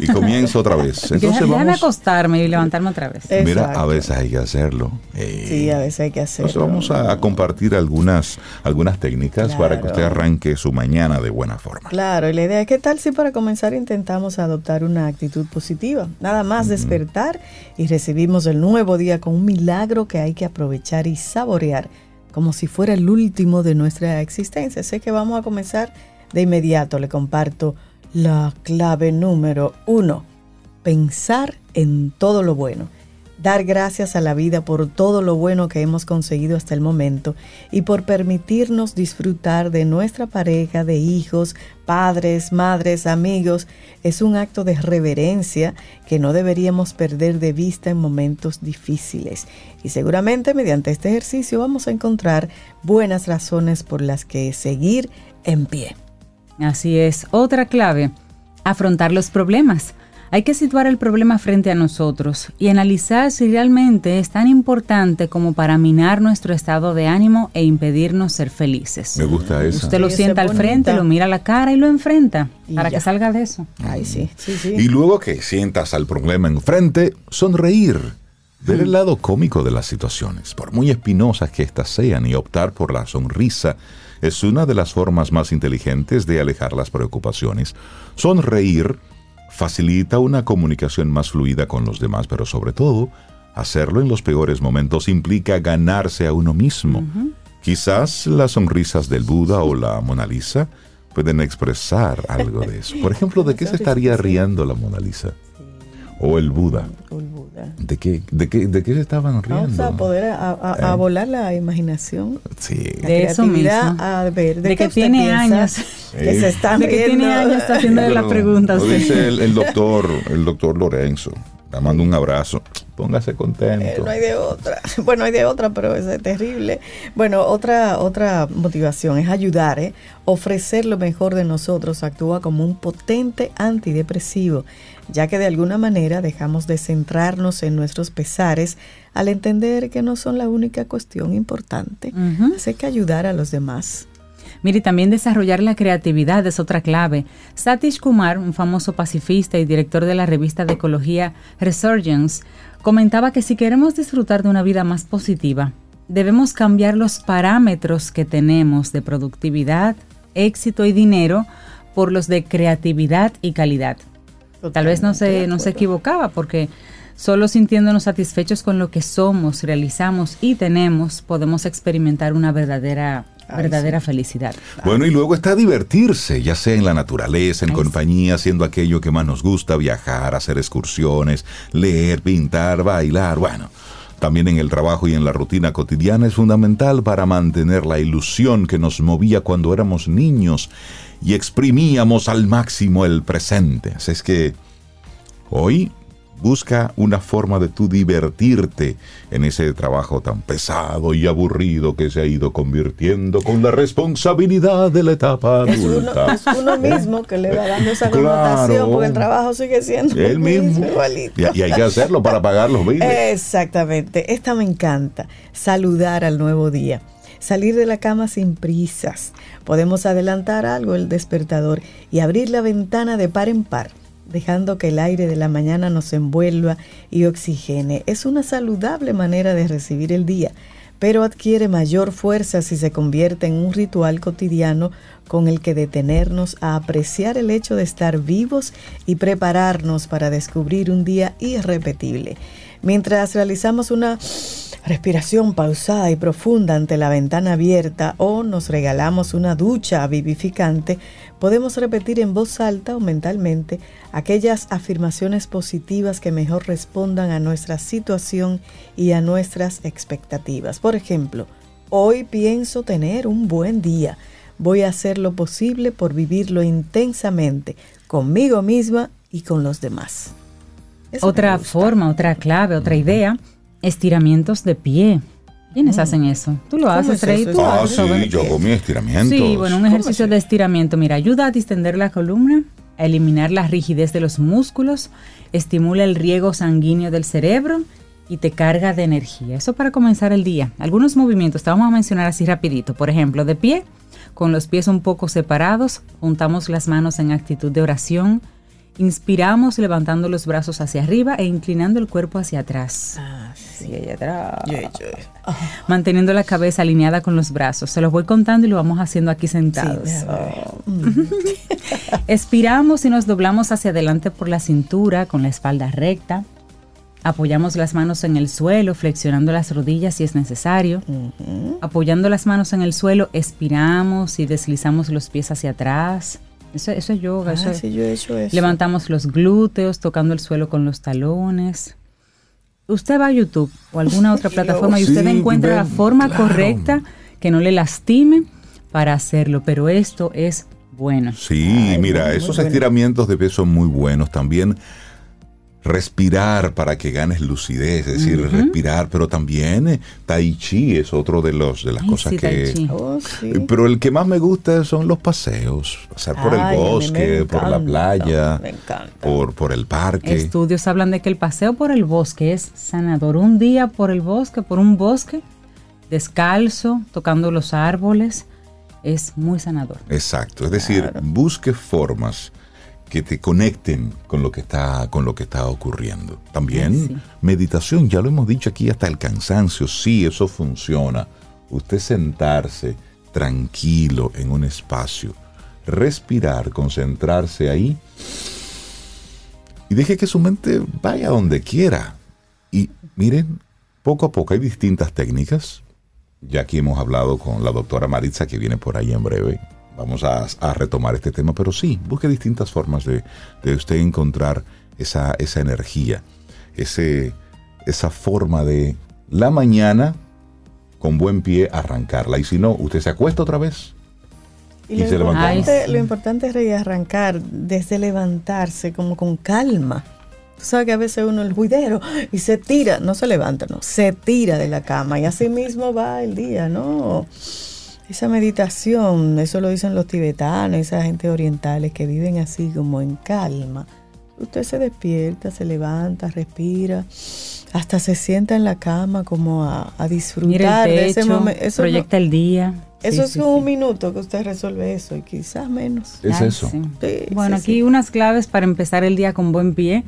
y comienza otra vez. Entonces Déjame acostarme y levantarme otra vez. Mira, a veces hay que hacerlo. sí, a veces hay que hacerlo. Entonces vamos a, compartir algunas, algunas técnicas para que usted arranque su mañana de buena forma. Claro, y la idea es que tal si para comenzar intentamos adoptar una actitud positiva. Nada más despertar y recibimos el nuevo día con un milagro que hay que aprovechar y saborear como si fuera el último de nuestra existencia. Sé que vamos a comenzar de inmediato. Le comparto la clave número uno, pensar en todo lo bueno. Dar gracias a la vida por todo lo bueno que hemos conseguido hasta el momento y por permitirnos disfrutar de nuestra pareja, de hijos, padres, madres, amigos, es un acto de reverencia que no deberíamos perder de vista en momentos difíciles. Y seguramente mediante este ejercicio vamos a encontrar buenas razones por las que seguir en pie. Así es. Otra clave, afrontar los problemas. Hay que situar el problema frente a nosotros y analizar si realmente es tan importante como para minar nuestro estado de ánimo e impedirnos ser felices. Me gusta eso. Usted lo sienta al frente, lo mira a la cara y lo enfrenta para que salga de eso. Ay, sí, sí, sí. Y luego que sientas al problema enfrente, sonreír. Ver el lado cómico de las situaciones, por muy espinosas que éstas sean, y optar por la sonrisa es una de las formas más inteligentes de alejar las preocupaciones. Sonreír facilita una comunicación más fluida con los demás, pero sobre todo, hacerlo en los peores momentos implica ganarse a uno mismo. Quizás las sonrisas del Buda o la Mona Lisa pueden expresar algo de eso. Por ejemplo, ¿de qué se estaría riendo la Mona Lisa? O el Buda. ¿De qué, de qué, de qué se estaban riendo? Vamos a poder a, ¿Eh? volar la imaginación. Sí. de eso mismo. A ver, de, que tiene años. Que se están de que tiene años está haciendo la pregunta. Lo dice el, doctor, el doctor Lorenzo. Le mando un abrazo. Póngase contento. Eh, no hay de otra. Bueno, hay de otra, pero es terrible. Bueno, otra, otra motivación es ayudar, ¿eh? ofrecer lo mejor de nosotros. Actúa como un potente antidepresivo ya que de alguna manera dejamos de centrarnos en nuestros pesares al entender que no son la única cuestión importante. Hay que ayudar a los demás. Mire, también desarrollar la creatividad es otra clave. Satish Kumar, un famoso pacifista y director de la revista de ecología Resurgence, comentaba que si queremos disfrutar de una vida más positiva, debemos cambiar los parámetros que tenemos de productividad, éxito y dinero por los de creatividad y calidad. Tal vez no se, no se equivocaba porque solo sintiéndonos satisfechos con lo que somos, realizamos y tenemos, podemos experimentar una verdadera verdadera felicidad. Bueno, y luego está divertirse, ya sea en la naturaleza, en compañía, haciendo aquello que más nos gusta, viajar, hacer excursiones, leer, pintar, bailar, bueno. También en el trabajo y en la rutina cotidiana es fundamental para mantener la ilusión que nos movía cuando éramos niños y exprimíamos al máximo el presente. Así es que hoy Busca una forma de tú divertirte en ese trabajo tan pesado y aburrido que se ha ido convirtiendo con la responsabilidad de la etapa adulta. Es uno, mismo que le va dando esa connotación porque el trabajo sigue siendo el mismo. Y, hay que hacerlo para pagar los billetes. Exactamente. Esta me encanta. Saludar al nuevo día salir de la cama sin prisas. Podemos adelantar algo el despertador y abrir la ventana de par en par dejando que el aire de la mañana nos envuelva y oxigene. Es una saludable manera de recibir el día, pero adquiere mayor fuerza si se convierte en un ritual cotidiano con el que detenernos a apreciar el hecho de estar vivos y prepararnos para descubrir un día irrepetible. Mientras realizamos una respiración pausada y profunda ante la ventana abierta o nos regalamos una ducha vivificante, podemos repetir en voz alta o mentalmente aquellas afirmaciones positivas que mejor respondan a nuestra situación y a nuestras expectativas. Por ejemplo, hoy pienso tener un buen día. Voy a hacer lo posible por vivirlo intensamente, conmigo misma y con los demás. otra forma, otra clave, otra idea, estiramientos de pie. ¿Quiénes mm. hacen eso? ¿Tú lo haces, Rey? ¿Tú ah, sí, yo hago mi estiramiento. Sí, bueno, un ejercicio de estiramiento. Mira, ayuda a distender la columna, a eliminar la rigidez de los músculos, estimula el riego sanguíneo del cerebro y te carga de energía. Eso para comenzar el día. Algunos movimientos te vamos a mencionar así rapidito. Por ejemplo, de pie, con los pies un poco separados, juntamos las manos en actitud de oración, Inspiramos levantando los brazos hacia arriba e inclinando el cuerpo hacia atrás. Ah, sí, Manteniendo la cabeza alineada con los brazos. Se los voy contando y lo vamos haciendo aquí sentados. Expiramos y nos doblamos hacia adelante por la cintura con la espalda recta. Apoyamos las manos en el suelo, flexionando las rodillas si es necesario. Apoyando las manos en el suelo, expiramos y deslizamos los pies hacia atrás. Eso, es yoga. Ah, sí, yo he hecho eso. Levantamos los glúteos, tocando el suelo con los talones. Usted va a YouTube o alguna otra plataforma y usted encuentra la forma correcta que no le lastime para hacerlo, pero esto es bueno. Sí, mira, esos estiramientos de peso son muy buenos también respirar para que ganes lucidez, es decir, respirar, pero también eh, tai chi es otro de los de las cosas que oh, pero el que más me gusta son los paseos, pasar por el bosque, por la playa, por por el parque. Estudios hablan de que el paseo por el bosque es sanador, un día por el bosque, por un bosque descalzo, tocando los árboles, es muy sanador. Exacto, es decir, busque formas que te conecten con lo que está, con lo que está ocurriendo. También meditación, ya lo hemos dicho aquí hasta el cansancio, sí, eso funciona. Usted sentarse tranquilo en un espacio, respirar, concentrarse ahí y deje que su mente vaya donde quiera. Y miren, poco a poco hay distintas técnicas. Ya aquí hemos hablado con la doctora Maritza que viene por ahí en breve vamos a, retomar este tema, pero sí, busque distintas formas de, usted encontrar esa, esa energía, ese, esa forma de la mañana con buen pie arrancarla. Y si no, usted se acuesta otra vez y, se levanta. Lo importante es arrancar desde levantarse como con calma. Tú sabes que a veces uno el juidero y se tira, no se levanta, no, se tira de la cama y así mismo va el día, ¿no? Esa meditación, eso lo dicen los tibetanos, esa gente orientales que viven así como en calma. Usted se despierta, se levanta, respira, hasta se sienta en la cama como a, disfrutar de ese momento. proyecta el día. Eso es un minuto que usted resuelve eso y quizás menos. Es eso. bueno, aquí unas claves para empezar el día con buen pie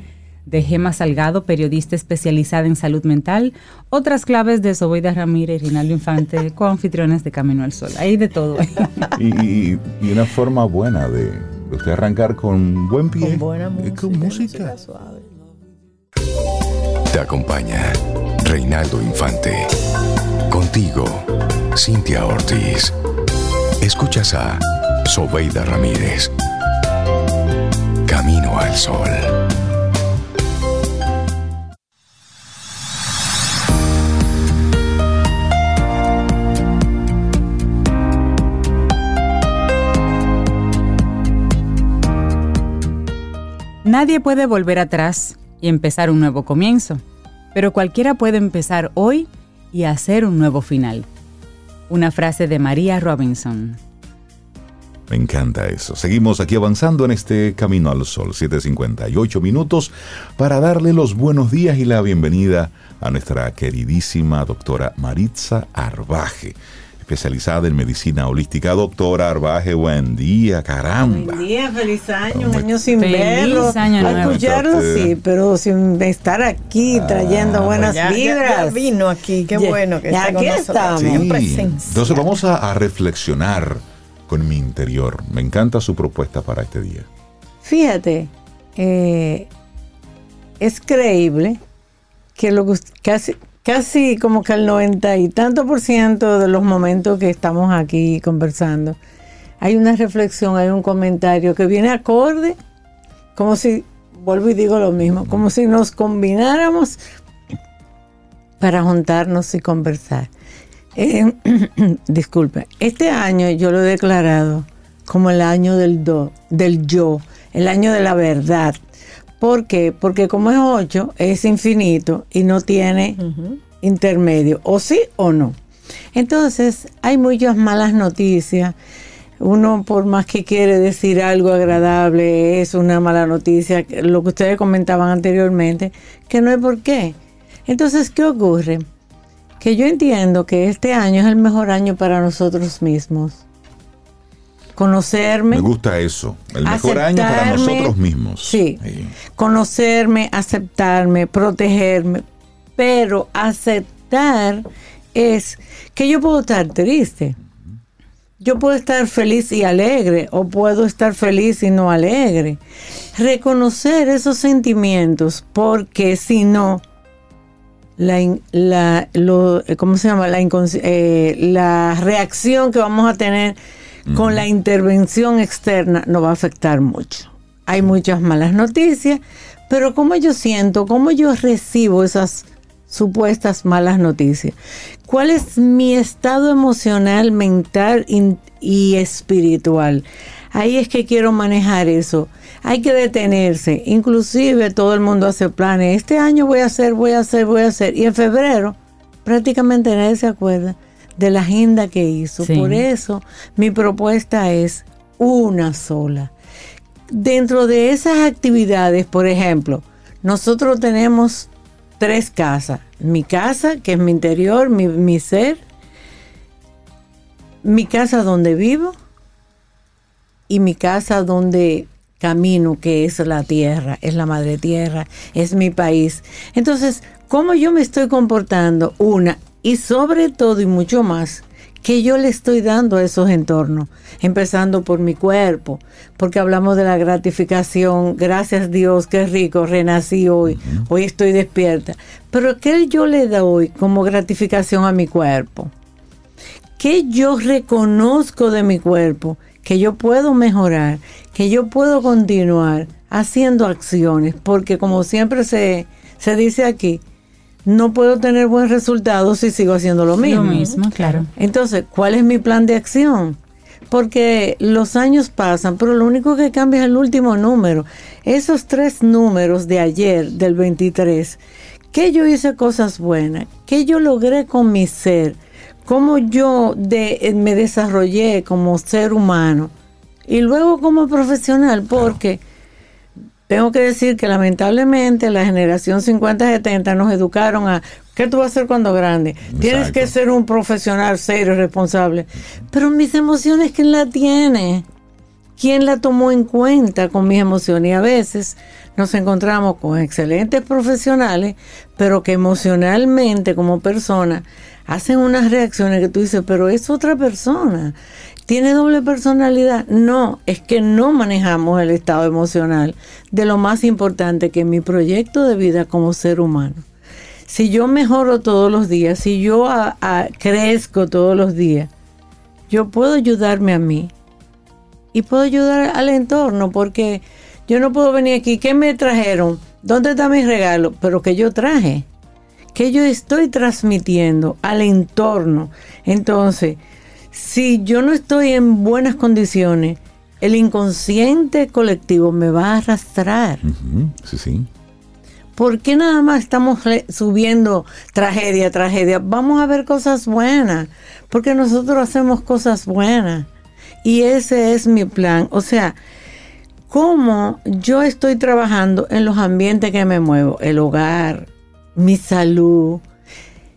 de Gema Salgado, periodista especializada en salud mental. Otras claves de Soboida Ramírez y Rinaldo Infante, coanfitriones de Camino al Sol. Hay de todo. y, una forma buena de usted arrancar con buen pie. Con buena música. Con música. suave. Te acompaña Reinaldo Infante. Contigo, Cintia Ortiz. Escuchas a Sobeida Ramírez. Camino al Sol. Nadie puede volver atrás y empezar un nuevo comienzo. Pero cualquiera puede empezar hoy y hacer un nuevo final. Una frase de María Robinson. Me encanta eso. Seguimos aquí avanzando en este Camino al Sol, 7.58 minutos, para darle los buenos días y la bienvenida a nuestra queridísima doctora Maritza Arbaje especializada en medicina holística. Doctora Arbaje, buen día, caramba. Buen día, feliz año, un año sin verlo. Año escucharlo sí, pero sin estar aquí ah, trayendo buenas vibras. vino aquí, qué bueno que está aquí estamos. Entonces vamos a, reflexionar con mi interior. Me encanta su propuesta para este día. Fíjate, eh, es creíble que lo que casi como que el noventa y tanto por ciento de los momentos que estamos aquí conversando, hay una reflexión, hay un comentario que viene acorde, como si, vuelvo y digo lo mismo, como si nos combináramos para juntarnos y conversar. Eh, disculpe, este año yo lo he declarado como el año del, do, del yo, el año de la verdad, ¿Por qué? Porque como es 8, es infinito y no tiene intermedio, o sí o no. Entonces, hay muchas malas noticias. Uno, por más que quiere decir algo agradable, es una mala noticia, lo que ustedes comentaban anteriormente, que no hay por qué. Entonces, ¿qué ocurre? Que yo entiendo que este año es el mejor año para nosotros mismos conocerme. Me gusta eso, el mejor año para nosotros mismos. Sí, conocerme, aceptarme, protegerme, pero aceptar es que yo puedo estar triste. Yo puedo estar feliz y alegre o puedo estar feliz y no alegre. Reconocer esos sentimientos porque si no, la, la, ¿cómo se llama? La, eh, la reacción que vamos a tener con la intervención externa no va a afectar mucho. Hay muchas malas noticias, pero ¿cómo yo siento, cómo yo recibo esas supuestas malas noticias? ¿Cuál es mi estado emocional, mental y espiritual? Ahí es que quiero manejar eso. Hay que detenerse. Inclusive todo el mundo hace planes. Este año voy a hacer, voy a hacer, voy a hacer. Y en febrero prácticamente nadie se acuerda de la agenda que hizo. Por eso mi propuesta es una sola. Dentro de esas actividades, por ejemplo, nosotros tenemos tres casas. Mi casa, que es mi interior, mi, mi ser. Mi casa donde vivo. Y mi casa donde camino, que es la tierra, es la madre tierra, es mi país. Entonces, ¿cómo yo me estoy comportando? Una, y sobre todo y mucho más que yo le estoy dando a esos entornos, empezando por mi cuerpo, porque hablamos de la gratificación, gracias Dios, qué rico, renací hoy, hoy estoy despierta, pero ¿qué yo le doy como gratificación a mi cuerpo? ¿Qué yo reconozco de mi cuerpo? Que yo puedo mejorar, que yo puedo continuar haciendo acciones, porque como siempre se, se dice aquí, no puedo tener buen resultado si sigo haciendo lo mismo. Lo mismo, claro. Entonces, ¿cuál es mi plan de acción? Porque los años pasan, pero lo único que cambia es el último número. Esos tres números de ayer, del 23, que yo hice cosas buenas, que yo logré con mi ser, cómo yo de, me desarrollé como ser humano y luego como profesional, porque tengo que decir que lamentablemente la generación 50-70 nos educaron a ¿qué tú vas a hacer cuando grande? Tienes que ser un profesional serio y responsable. Pero mis emociones, ¿quién la tiene? ¿Quién la tomó en cuenta con mis emociones? Y a veces nos encontramos con excelentes profesionales, pero que emocionalmente como persona hacen unas reacciones que tú dices, pero es otra persona. ¿Tiene doble personalidad? No, es que no manejamos el estado emocional de lo más importante que mi proyecto de vida como ser humano. Si yo mejoro todos los días, si yo crezco todos los días, yo puedo ayudarme a mí y puedo ayudar al entorno porque yo no puedo venir aquí. ¿Qué me trajeron? ¿Dónde está mi regalo? Pero que yo traje, que yo estoy transmitiendo al entorno. Entonces, si yo no estoy en buenas condiciones, el inconsciente colectivo me va a arrastrar. Sí, sí. ¿Por qué nada más estamos subiendo tragedia, tragedia? Vamos a ver cosas buenas, porque nosotros hacemos cosas buenas. Y ese es mi plan. O sea, cómo yo estoy trabajando en los ambientes que me muevo, el hogar, mi salud.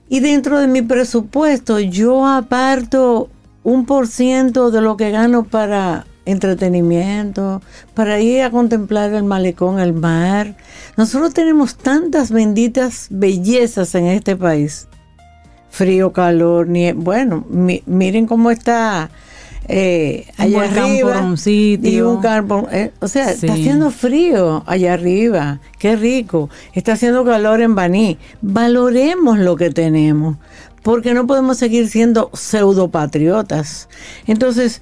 Y dentro de mi presupuesto yo aparto un por ciento de lo que gano para entretenimiento, para ir a contemplar el malecón, el mar. Nosotros tenemos tantas benditas bellezas en este país. Frío, calor, ni bueno, miren cómo está eh, allá arriba un sitio. y un campo, eh, o sea, está haciendo frío allá arriba, qué rico. Está haciendo calor en Baní. Valoremos lo que tenemos, porque no podemos seguir siendo pseudopatriotas. Entonces,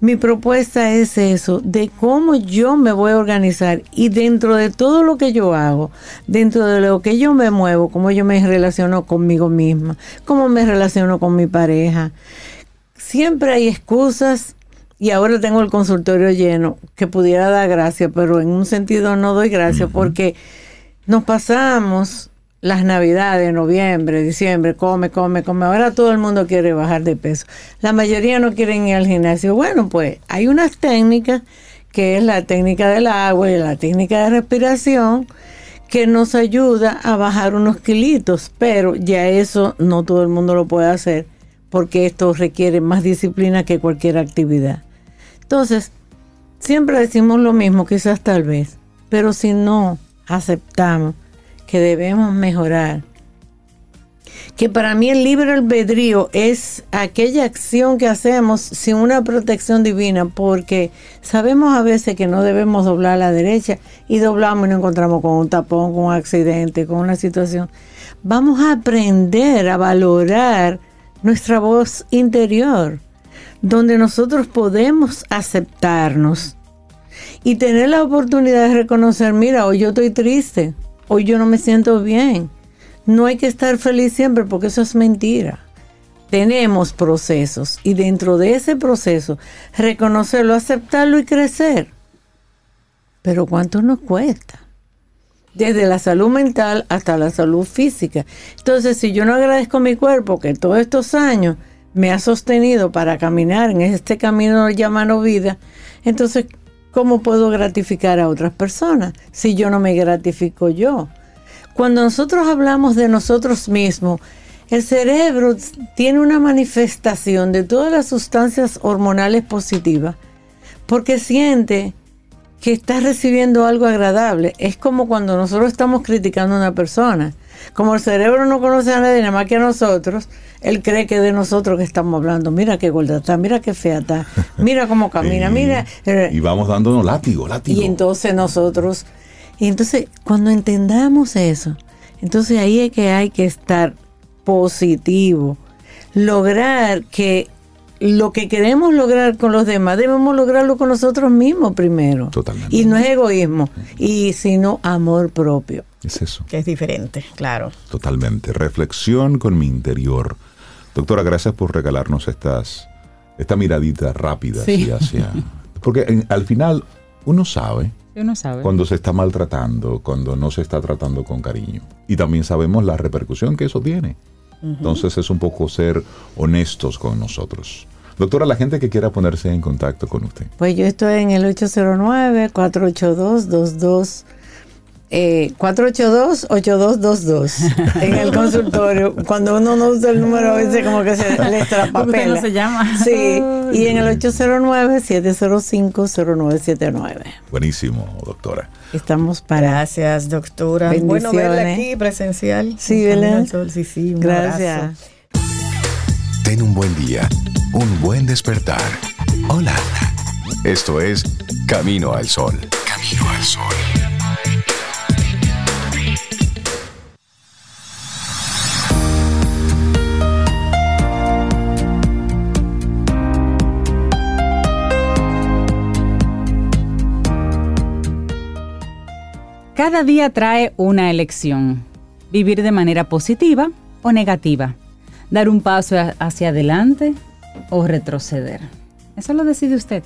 mi propuesta es eso, de cómo yo me voy a organizar y dentro de todo lo que yo hago, dentro de lo que yo me muevo, cómo yo me relaciono conmigo misma, cómo me relaciono con mi pareja. Siempre hay excusas y ahora tengo el consultorio lleno que pudiera dar gracias, pero en un sentido no doy gracias porque nos pasamos las navidades, noviembre, diciembre, come, come, come. Ahora todo el mundo quiere bajar de peso. La mayoría no quieren ir al gimnasio. Bueno, pues hay unas técnicas, que es la técnica del agua y la técnica de respiración, que nos ayuda a bajar unos kilitos, pero ya eso no todo el mundo lo puede hacer, porque esto requiere más disciplina que cualquier actividad. Entonces, siempre decimos lo mismo, quizás tal vez, pero si no aceptamos que debemos mejorar. Que para mí el libre albedrío es aquella acción que hacemos sin una protección divina, porque sabemos a veces que no debemos doblar la derecha y doblamos y nos encontramos con un tapón, con un accidente, con una situación. Vamos a aprender a valorar nuestra voz interior, donde nosotros podemos aceptarnos y tener la oportunidad de reconocer, mira, hoy yo estoy triste, hoy yo no me siento bien. No hay que estar feliz siempre porque eso es mentira. Tenemos procesos y dentro de ese proceso reconocerlo, aceptarlo y crecer. Pero ¿cuánto nos cuesta? Desde la salud mental hasta la salud física. Entonces, si yo no agradezco a mi cuerpo que todos estos años me ha sostenido para caminar en este camino llamado vida, entonces ¿cómo puedo gratificar a otras personas si yo no me gratifico yo? Cuando nosotros hablamos de nosotros mismos, el cerebro tiene una manifestación de todas las sustancias hormonales positivas porque siente que está recibiendo algo agradable. Es como cuando nosotros estamos criticando a una persona. Como el cerebro no conoce a nadie nada más que a nosotros, él cree que de nosotros que estamos hablando. Mira qué gorda está, mira qué fea está, mira cómo camina, mira. Eh, y vamos dándonos látigo, látigo. Y entonces nosotros, y entonces cuando entendamos eso, entonces ahí es que hay que estar positivo, lograr que lo que queremos lograr con los demás debemos lograrlo con nosotros mismos primero. Totalmente. Y no es egoísmo, y sino amor propio. Es eso. Que es diferente, claro. Totalmente. Reflexión con mi interior. Doctora, gracias por regalarnos estas, esta miradita rápida hacia. Porque al final uno sabe, uno sabe cuando se está maltratando, cuando no se está tratando con cariño. Y también sabemos la repercusión que eso tiene. Entonces es un poco ser honestos con nosotros. Doctora, la gente que quiera ponerse en contacto con usted. Pues yo estoy en el 809 482 22 eh, 482-8222 en el consultorio. Cuando uno no usa el número, a veces como que se le extrapapela. no se llama? Sí, y en el 809-705-0979. Buenísimo, doctora. Estamos para. Gracias, doctora. Bueno verla aquí presencial. Sí, Belén. Sí, sí, Gracias. Ten un buen día, un buen despertar. Hola. Esto es Camino al Sol. Camino al Sol. Cada día trae una elección. Vivir de manera positiva o negativa. Dar un paso hacia adelante o retroceder. Eso lo decide usted.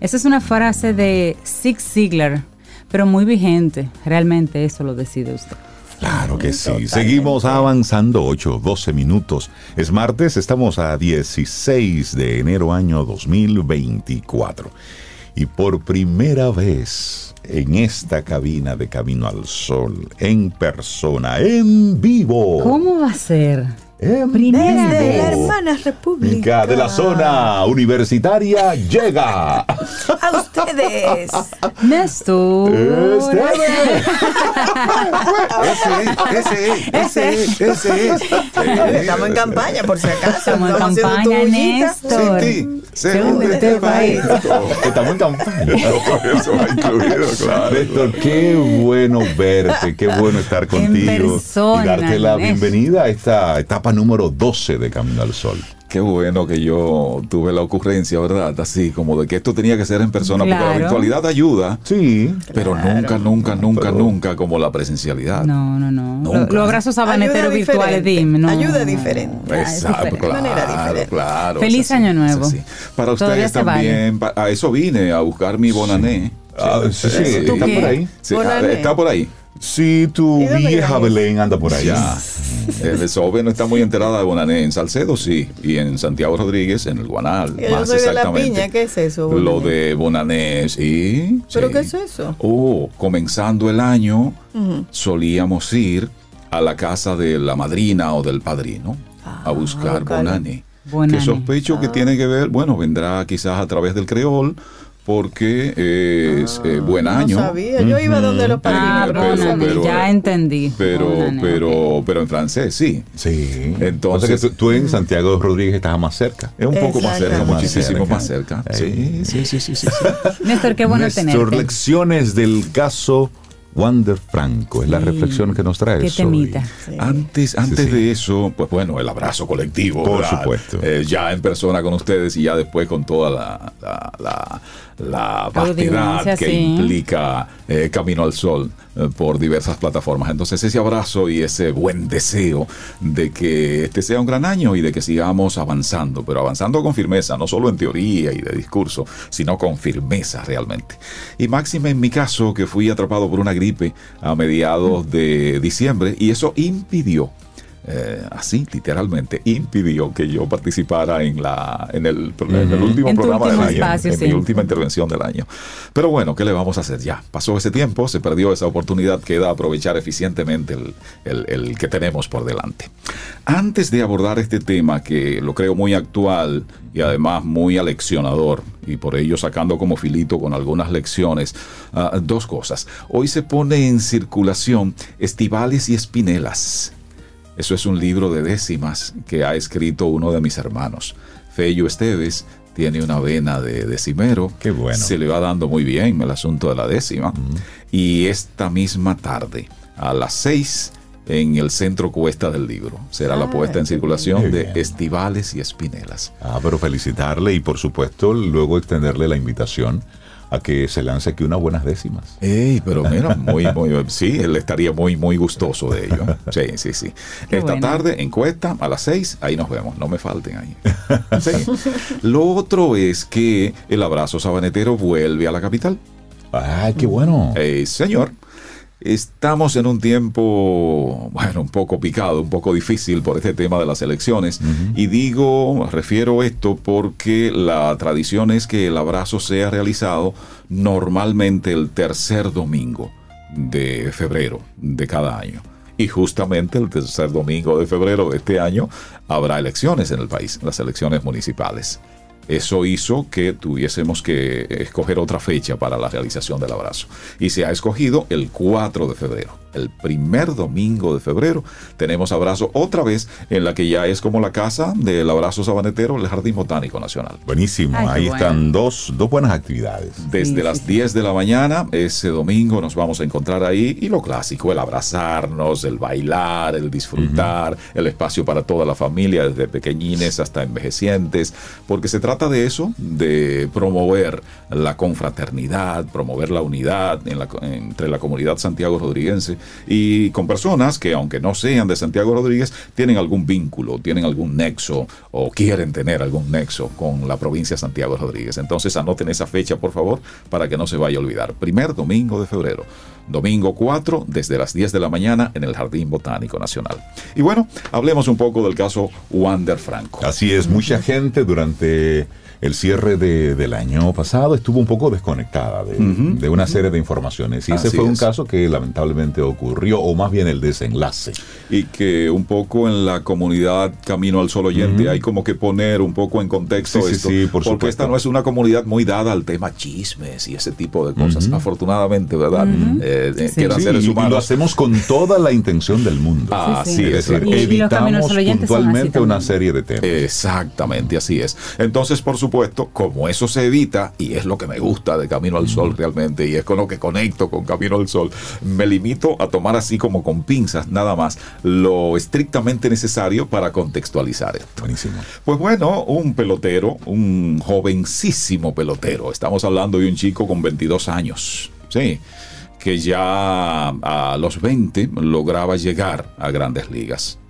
Esa es una frase de Zig Ziglar, pero muy vigente. Realmente eso lo decide usted. Claro que sí. Seguimos avanzando 8, 12 minutos. Es martes, estamos a 16 de enero año 2024. Y por primera vez en esta cabina de Camino al Sol, en persona, en vivo. ¿Cómo va a ser? Primera de la hermana república. De la zona universitaria llega. A ustedes. Néstor. Ese ese ese ese estamos en campaña por si acaso estamos en campaña Néstor. Segundo este país. estamos en campaña eso ha incluido claro. Néstor qué bueno verte qué bueno estar contigo y darte la bienvenida a esta etapa número 12 de Camino al Sol. Qué bueno que yo tuve la ocurrencia, ¿verdad? Así como de que esto tenía que ser en persona, porque la virtualidad ayuda. Sí. Pero nunca, nunca, nunca, nunca como la presencialidad. No, no, no. Los abrazos sabaneteros virtuales, dime. No. Ayuda diferente. Exacto, claro, manera diferente. claro. Feliz año nuevo. Para ustedes también. A eso vine, a buscar mi bonané. Ah, sí, sí, está por ahí. está por ahí. Sí, tu vieja Belén anda por allá. El Sobe no está muy enterada de Bonané. En Salcedo sí. Y en Santiago Rodríguez, en el Guanal. más exactamente. la piña, ¿qué es eso? Lo de Bonané, sí. ¿Pero qué es eso? Oh, comenzando el año, solíamos ir a la casa de la madrina o del padrino a ah, buscar Bonané. Que sospecho que ah. tiene que ver, bueno, vendrá quizás a través del creol porque es eh, ah, buen año. No sabía, yo iba donde los padrinos. Ah, pero, ya entendí. Pero, pero, pero en francés, sí. Sí. Entonces, tú, en Santiago Rodríguez estás más cerca. Es un poco más cerca, muchísimo más cerca. Sí, sí, sí, sí, sí. Néstor, qué bueno tenerte. lecciones del caso Wander Franco, es la reflexión que nos trae. Qué Antes, antes de eso, pues bueno, el abrazo colectivo. Por supuesto. Eh, ya en persona con ustedes y ya después con toda la la vastedad que implica eh, Camino al Sol eh, por diversas plataformas. Entonces ese abrazo y ese buen deseo de que este sea un gran año y de que sigamos avanzando, pero avanzando con firmeza, no solo en teoría y de discurso, sino con firmeza realmente. Y máxima en mi caso, que fui atrapado por una gripe a mediados de diciembre y eso impidió eh, así literalmente impidió que yo participara en la en el, último programa del año, en mi última intervención del año. Pero bueno, ¿qué le vamos a hacer ya? Pasó ese tiempo, se perdió esa oportunidad, queda aprovechar eficientemente el, el que tenemos por delante. Antes de abordar este tema, que lo creo muy actual y además muy aleccionador, y por ello sacando como filito con algunas lecciones, ah, dos cosas. Hoy se pone en circulación Estivales y Espinelas eso es un libro de décimas que ha escrito uno de mis hermanos. Fello Esteves tiene una vena de decimero. Qué bueno. Se le va dando muy bien el asunto de la décima. Y esta misma tarde, a las seis, en el centro cuesta del libro. Será la ah, puesta en circulación de Estivales y Espinelas. Ah, pero felicitarle y por supuesto luego extenderle la invitación a que se lance aquí unas buenas décimas. Ey, pero mira, muy, muy, sí, él estaría muy, muy gustoso de ello. Sí, sí, sí. Esta tarde, encuesta, a las seis, ahí nos vemos, no me falten ahí. Lo otro es que el abrazo sabanetero vuelve a la capital. ¡Ay, qué bueno! Eh, señor, Estamos en un tiempo, bueno, un poco picado, un poco difícil por este tema de las elecciones. Y digo, refiero esto porque la tradición es que el abrazo sea realizado normalmente el tercer domingo de febrero de cada año. Y justamente el tercer domingo de febrero de este año habrá elecciones en el país, las elecciones municipales. Eso hizo que tuviésemos que escoger otra fecha para la realización del abrazo. Y se ha escogido el 4 de febrero el primer domingo de febrero, tenemos abrazo otra vez en la que ya es como la casa del abrazo sabanetero, el Jardín Botánico Nacional. Buenísimo, ahí están dos, dos, buenas actividades. Desde las 10 de la mañana, ese domingo nos vamos a encontrar ahí y lo clásico, el abrazarnos, el bailar, el disfrutar, el espacio para toda la familia, desde pequeñines hasta envejecientes, porque se trata trata de eso, de promover la confraternidad, promover la unidad entre la comunidad Santiago Rodríguez y con personas que aunque no sean de Santiago Rodríguez, tienen algún vínculo, tienen algún nexo o quieren tener algún nexo con la provincia Santiago Rodríguez. Entonces anoten esa fecha, por favor, para que no se vaya a olvidar. Primer domingo de febrero. Domingo 4, desde las 10 de la mañana en el Jardín Botánico Nacional. Y bueno, hablemos un poco del caso Wander Franco. Así es, mucha gente durante el cierre de, del año pasado estuvo un poco desconectada de, una serie de informaciones. Y ese fue un caso que lamentablemente ocurrió, o más bien el desenlace. Y que un poco en la comunidad Camino al Sol Oyente hay como que poner un poco en contexto esto. Sí, por porque esta no es una comunidad muy dada al tema chismes y ese tipo de cosas. Afortunadamente, ¿verdad? Eh, eh, seres humanos. Y lo hacemos con toda la intención del mundo. Así es. decir, evitamos puntualmente una serie de temas. Exactamente, así es. Entonces, por supuesto, puesto, como eso se evita, y es lo que me gusta de Camino al Sol realmente, y es con lo que conecto con Camino al Sol, me limito a tomar así como con pinzas nada más lo estrictamente necesario para contextualizar esto. Buenísimo. Pues bueno, un pelotero, un jovencísimo pelotero, estamos hablando de un chico con 22 años, sí, que ya a los 20 lograba llegar a grandes ligas.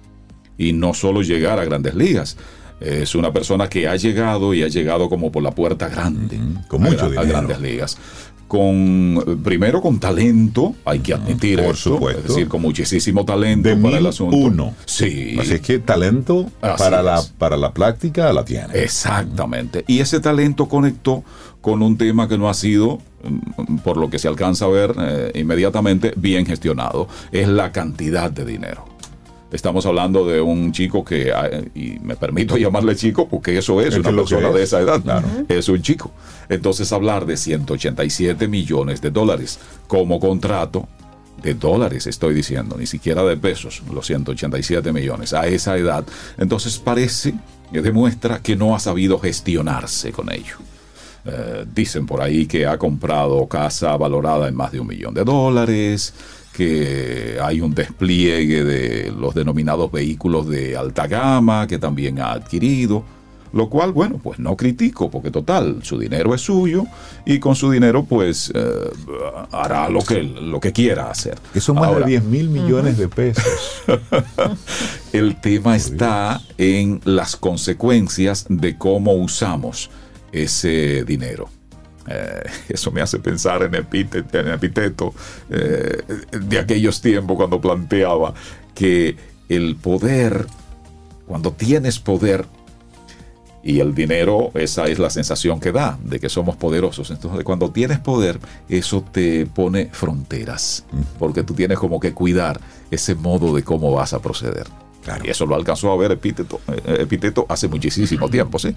Y no solo llegar a grandes ligas, es una persona que ha llegado y ha llegado como por la puerta grande. Con mucho a, grandes ligas con primero con talento, hay que admitir Por supuesto. es decir, con muchísimo talento para el asunto. Uno. Sí. Así es que talento para la, para la práctica la tiene. Exactamente. Y ese talento conectó con un tema que no ha sido, mm, por lo que se alcanza a ver eh, inmediatamente, bien gestionado. Es la cantidad de dinero. Estamos hablando de un chico que, ah, y me permito llamarle chico porque eso es, una persona de esa edad, es un chico. Entonces hablar de 187 millones de dólares como contrato, de dólares estoy diciendo, ni siquiera de pesos, los 187 millones, a esa edad, entonces parece, demuestra que no ha sabido gestionarse con ello. Eh, dicen por ahí que ha comprado casa valorada en más de un millón de dólares, que hay un despliegue de los denominados vehículos de alta gama que también ha adquirido. Lo cual, bueno, pues no critico, porque total, su dinero es suyo y con su dinero, pues eh, hará lo que, lo que quiera hacer. Eso más de 10 mil millones de pesos. el tema está en las consecuencias de cómo usamos ese dinero. Eh, eso me hace pensar en epíteto, en eh, de aquellos tiempos cuando planteaba que el poder, cuando tienes poder, y el dinero, esa es la sensación que da, de que somos poderosos. Entonces, cuando tienes poder, eso te pone fronteras, porque tú tienes como que cuidar ese modo de cómo vas a proceder. Y eso lo alcanzó a ver Epíteto, eh, Epíteto hace muchísimo tiempo, ¿sí?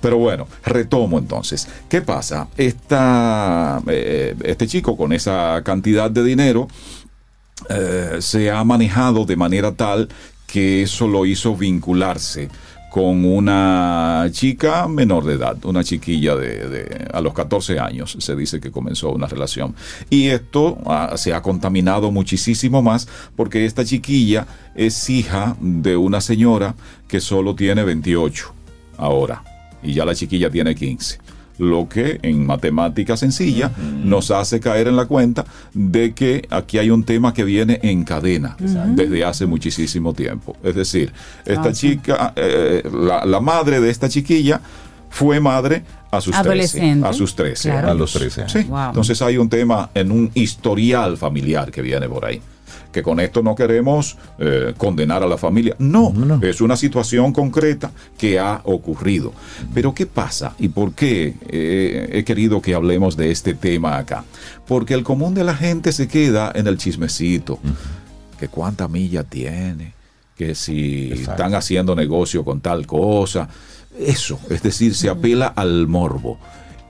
Pero bueno, retomo entonces. ¿Qué pasa? Esta, eh, este chico con esa cantidad de dinero eh, se ha manejado de manera tal que eso lo hizo vincularse con una chica menor de edad, una chiquilla de, a los 14 años, se dice que comenzó una relación. Y esto se ha contaminado muchísimo más porque esta chiquilla es hija de una señora que solo tiene 28 ahora y ya la chiquilla tiene 15 lo que en matemática sencilla nos hace caer en la cuenta de que aquí hay un tema que viene en cadena desde hace muchísimo tiempo. Es decir, esta ah, chica, eh, la, madre de esta chiquilla fue madre a sus 13. A sus 13. A los 13 Entonces hay un tema en un historial familiar que viene por ahí que con esto no queremos eh, condenar a la familia. No, es una situación concreta que ha ocurrido. Pero ¿qué pasa y por qué eh, he querido que hablemos de este tema acá? Porque el común de la gente se queda en el chismecito. Que cuánta milla tiene, que si están haciendo negocio con tal cosa. Eso, es decir, se apela al morbo.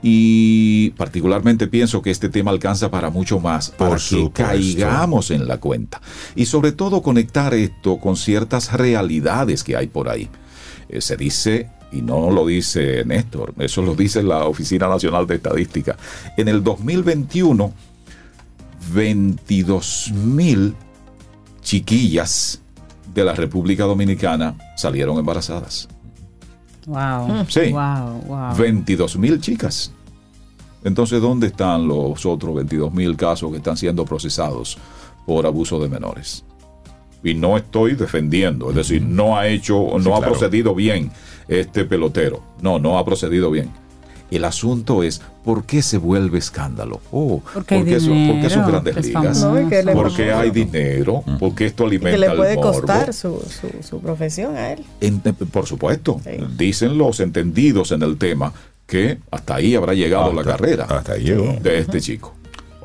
Y particularmente pienso que este tema alcanza para mucho más, para que caigamos en la cuenta. Y sobre todo conectar esto con ciertas realidades que hay por ahí. Eh, se dice y no lo dice Néstor, eso lo dice la Oficina Nacional de Estadística. En el 2021, 22 mil chiquillas de la República Dominicana salieron embarazadas. Wow. Sí. Wow, wow. 22 mil chicas. Entonces, ¿dónde están los otros 22 mil casos que están siendo procesados por abuso de menores? Y no estoy defendiendo, es decir, no ha hecho, no ha procedido bien este pelotero. No, no ha procedido bien. El asunto es por qué se vuelve escándalo. Oh, porque, porque, son, grandes ligas. porque hay dinero, porque esto alimenta. que le puede costar su, su, profesión a él. por supuesto. Dicen los entendidos en el tema que hasta ahí habrá llegado la carrera hasta de este chico.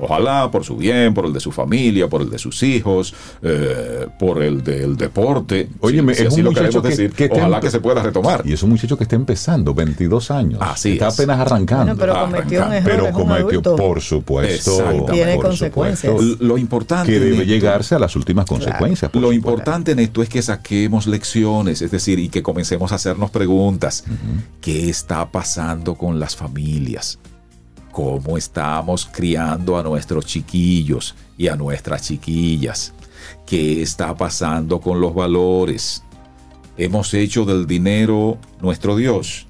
Ojalá por su bien, por el de su familia, por el de sus hijos, eh, por el del deporte. Oye, es un muchacho que, ojalá que se pueda retomar. Y es un muchacho que está empezando, 22 años. Así está apenas arrancando. pero cometió un error, Pero cometió, por supuesto. Tiene consecuencias. lo importante. Que debe llegarse a las últimas consecuencias. Lo importante en esto es que saquemos lecciones, es decir, y que comencemos a hacernos preguntas. ¿Qué está pasando con las familias? Cómo estamos criando a nuestros chiquillos y a nuestras chiquillas. ¿Qué está pasando con los valores? Hemos hecho del dinero nuestro Dios.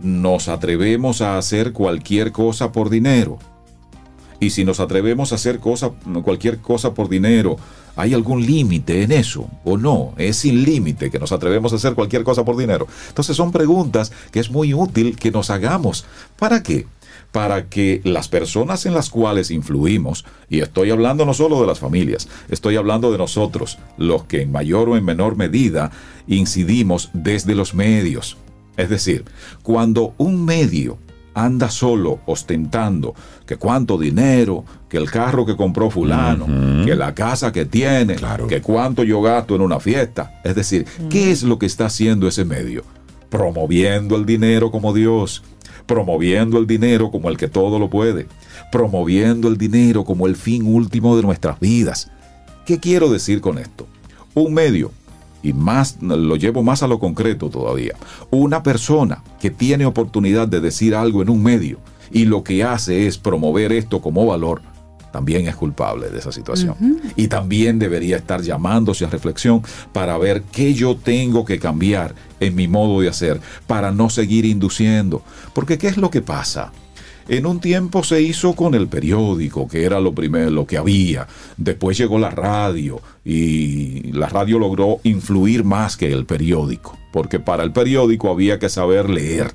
Nos atrevemos a hacer cualquier cosa por dinero. Y si nos atrevemos a hacer cosa, cualquier cosa por dinero, ¿hay algún límite en eso? ¿O no? Es sin límite que nos atrevemos a hacer cualquier cosa por dinero. Entonces son preguntas que es muy útil que nos hagamos. ¿Para qué? Para que las personas en las cuales influimos, y estoy hablando no solo de las familias, estoy hablando de nosotros, los que en mayor o en menor medida incidimos desde los medios. Es decir, cuando un medio anda solo ostentando que cuánto dinero, que el carro que compró fulano, que la casa que tiene, que cuánto yo gasto en una fiesta. Es decir, ¿qué es lo que está haciendo ese medio? Promoviendo el dinero como Dios, promoviendo el dinero como el que todo lo puede, promoviendo el dinero como el fin último de nuestras vidas. ¿Qué quiero decir con esto? Un medio, y más lo llevo más a lo concreto todavía, una persona que tiene oportunidad de decir algo en un medio y lo que hace es promover esto como valor, también es culpable de esa situación. Y también debería estar llamándose a reflexión para ver qué yo tengo que cambiar en mi modo de hacer para no seguir induciendo. Porque ¿qué es lo que pasa? En un tiempo se hizo con el periódico, que era lo primero, lo que había. Después llegó la radio y la radio logró influir más que el periódico, porque para el periódico había que saber leer.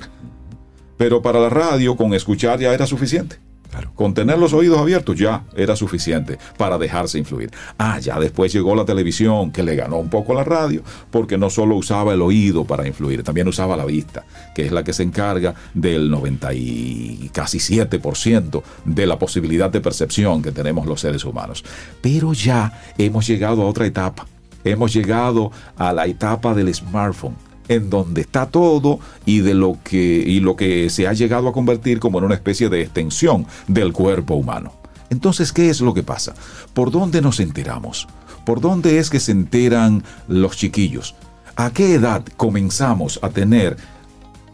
Pero para la radio con escuchar ya era suficiente. Con tener los oídos abiertos ya era suficiente para dejarse influir. Ah, ya después llegó la televisión que le ganó un poco a la radio porque no solo usaba el oído para influir, también usaba la vista, que es la que se encarga del 90 y casi 7% de la posibilidad de percepción que tenemos los seres humanos. Pero ya hemos llegado a otra etapa. Hemos llegado a la etapa del smartphone en donde está todo y de lo que y lo que se ha llegado a convertir como en una especie de extensión del cuerpo humano. Entonces, ¿qué es lo que pasa? ¿Por dónde nos enteramos? ¿Por dónde es que se enteran los chiquillos? ¿A qué edad comenzamos a tener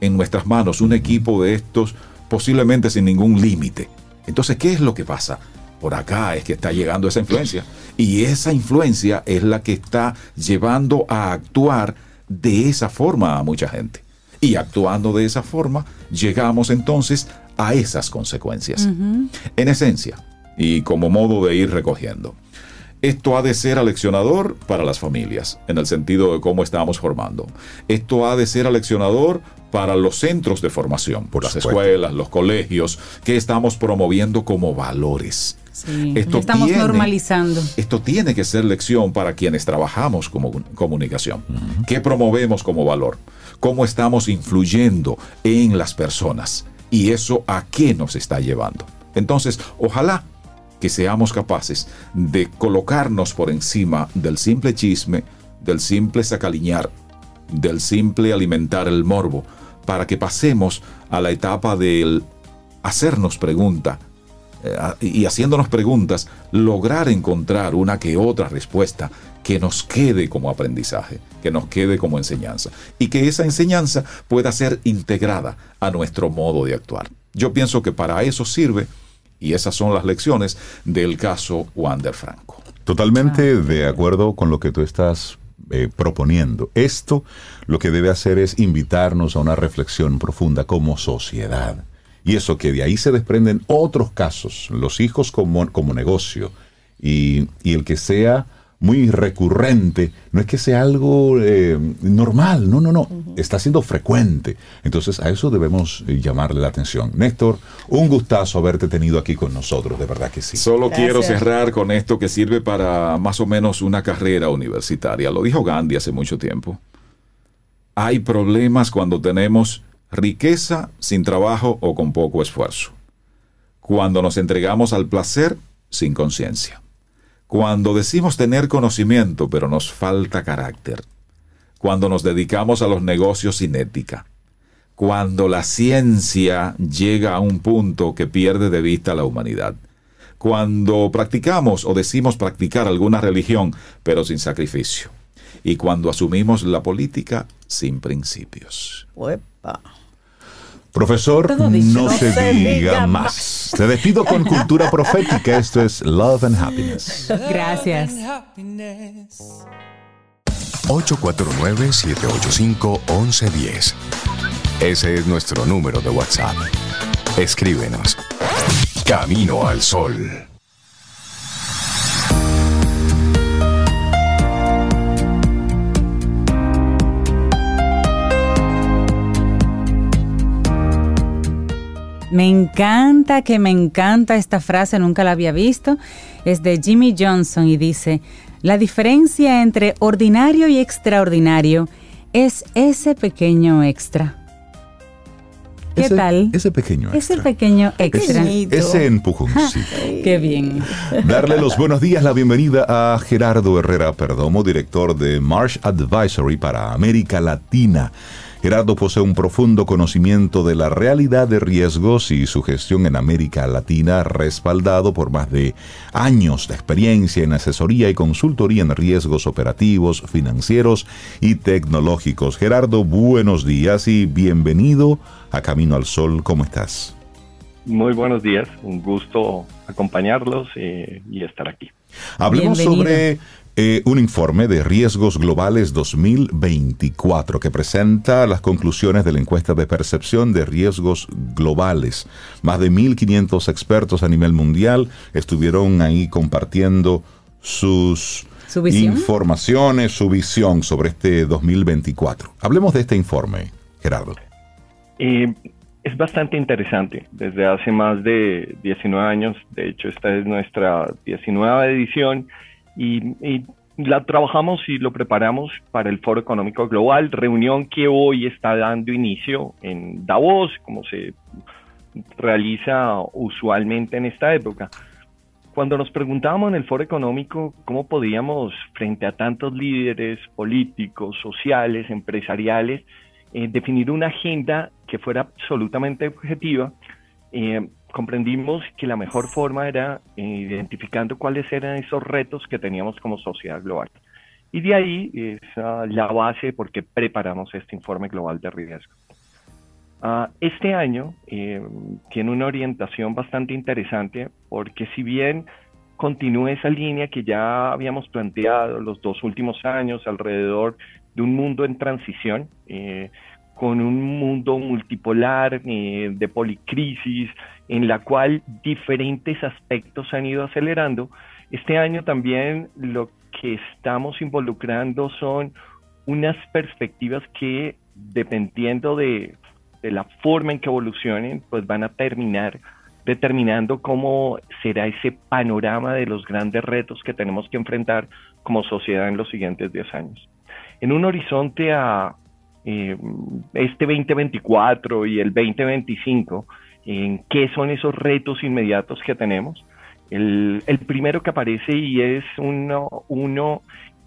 en nuestras manos un equipo de estos posiblemente sin ningún límite? Entonces, ¿qué es lo que pasa? Por acá es que está llegando esa influencia. Y esa influencia es la que está llevando a actuar de esa forma a mucha gente. Y actuando de esa forma, llegamos entonces a esas consecuencias. En esencia, y como modo de ir recogiendo, esto ha de ser aleccionador para las familias, en el sentido de cómo estamos formando. Esto ha de ser aleccionador para los centros de formación, por las escuelas, los colegios, que estamos promoviendo como valores. Esto estamos normalizando. Esto tiene que ser lección para quienes trabajamos como comunicación. ¿Qué promovemos como valor? ¿Cómo estamos influyendo en las personas? ¿Y eso a qué nos está llevando? Entonces, ojalá que seamos capaces de colocarnos por encima del simple chisme, del simple sacaliñar, del simple alimentar el morbo, para que pasemos a la etapa del hacernos pregunta y haciéndonos preguntas, lograr encontrar una que otra respuesta que nos quede como aprendizaje, que nos quede como enseñanza y que esa enseñanza pueda ser integrada a nuestro modo de actuar. Yo pienso que para eso sirve y esas son las lecciones del caso Wander Franco. Totalmente de acuerdo con lo que tú estás eh, proponiendo. Esto lo que debe hacer es invitarnos a una reflexión profunda como sociedad. Y eso que de ahí se desprenden otros casos, los hijos como, como negocio, y, y el que sea muy recurrente, no es que sea algo eh, normal, no, no, no, está siendo frecuente. Entonces a eso debemos eh, llamarle la atención. Néstor, un gustazo haberte tenido aquí con nosotros, de verdad que sí. Solo quiero cerrar con esto que sirve para más o menos una carrera universitaria. Lo dijo Gandhi hace mucho tiempo. Hay problemas cuando tenemos riqueza sin trabajo o con poco esfuerzo. Cuando nos entregamos al placer sin conciencia. Cuando decimos tener conocimiento pero nos falta carácter, cuando nos dedicamos a los negocios sin ética, cuando la ciencia llega a un punto que pierde de vista la humanidad, cuando practicamos o decimos practicar alguna religión pero sin sacrificio, y cuando asumimos la política sin principios. Profesor, no, se, diga, más. Te despido con cultura profética. Esto es Love and Happiness. Gracias. 849-785-1110. Ese es nuestro número de WhatsApp. Escríbenos. Camino al Sol. Me encanta, que me encanta esta frase, nunca la había visto. Es de Jimmy Johnson y dice, la diferencia entre ordinario y extraordinario es ese pequeño extra. ¿Qué tal? Ese pequeño extra. Ese pequeño extra. Ese, empujoncito. Qué bien. Darle los buenos días, la bienvenida a Gerardo Herrera Perdomo, director de Marsh Advisory para América Latina. Gerardo posee un profundo conocimiento de la realidad de riesgos y su gestión en América Latina, respaldado por más de años de experiencia en asesoría y consultoría en riesgos operativos, financieros y tecnológicos. Gerardo, buenos días y bienvenido a Camino al Sol. ¿Cómo estás? Muy buenos días, un gusto acompañarlos eh, y estar aquí. Hablemos sobre eh, un informe de riesgos globales 2024 que presenta las conclusiones de la encuesta de percepción de riesgos globales. Más de 1.500 expertos a nivel mundial estuvieron ahí compartiendo sus informaciones, su visión sobre este 2024. Hablemos de este informe, Gerardo. Eh, es bastante interesante. Desde hace más de 19 años, de hecho esta es nuestra 19 edición, y, la trabajamos y lo preparamos para el Foro Económico Global, reunión que hoy está dando inicio en Davos, como se realiza usualmente en esta época. Cuando nos preguntábamos en el Foro Económico cómo podíamos, frente a tantos líderes políticos, sociales, empresariales, eh, definir una agenda que fuera absolutamente objetiva, eh, comprendimos que la mejor forma era eh, identificando cuáles eran esos retos que teníamos como sociedad global. Y de ahí es la base por qué preparamos este informe global de riesgo. Ah, este año eh, tiene una orientación bastante interesante porque si bien continúa esa línea que ya habíamos planteado los dos últimos años alrededor de un mundo en transición, eh, con un mundo multipolar, de policrisis, en la cual diferentes aspectos han ido acelerando. Este año también lo que estamos involucrando son unas perspectivas que, dependiendo de, la forma en que evolucionen, pues van a terminar determinando cómo será ese panorama de los grandes retos que tenemos que enfrentar como sociedad en los siguientes 10 años. En un horizonte a eh, este 2024 y el 2025, en qué son esos retos inmediatos que tenemos. El, primero que aparece y es uno, uno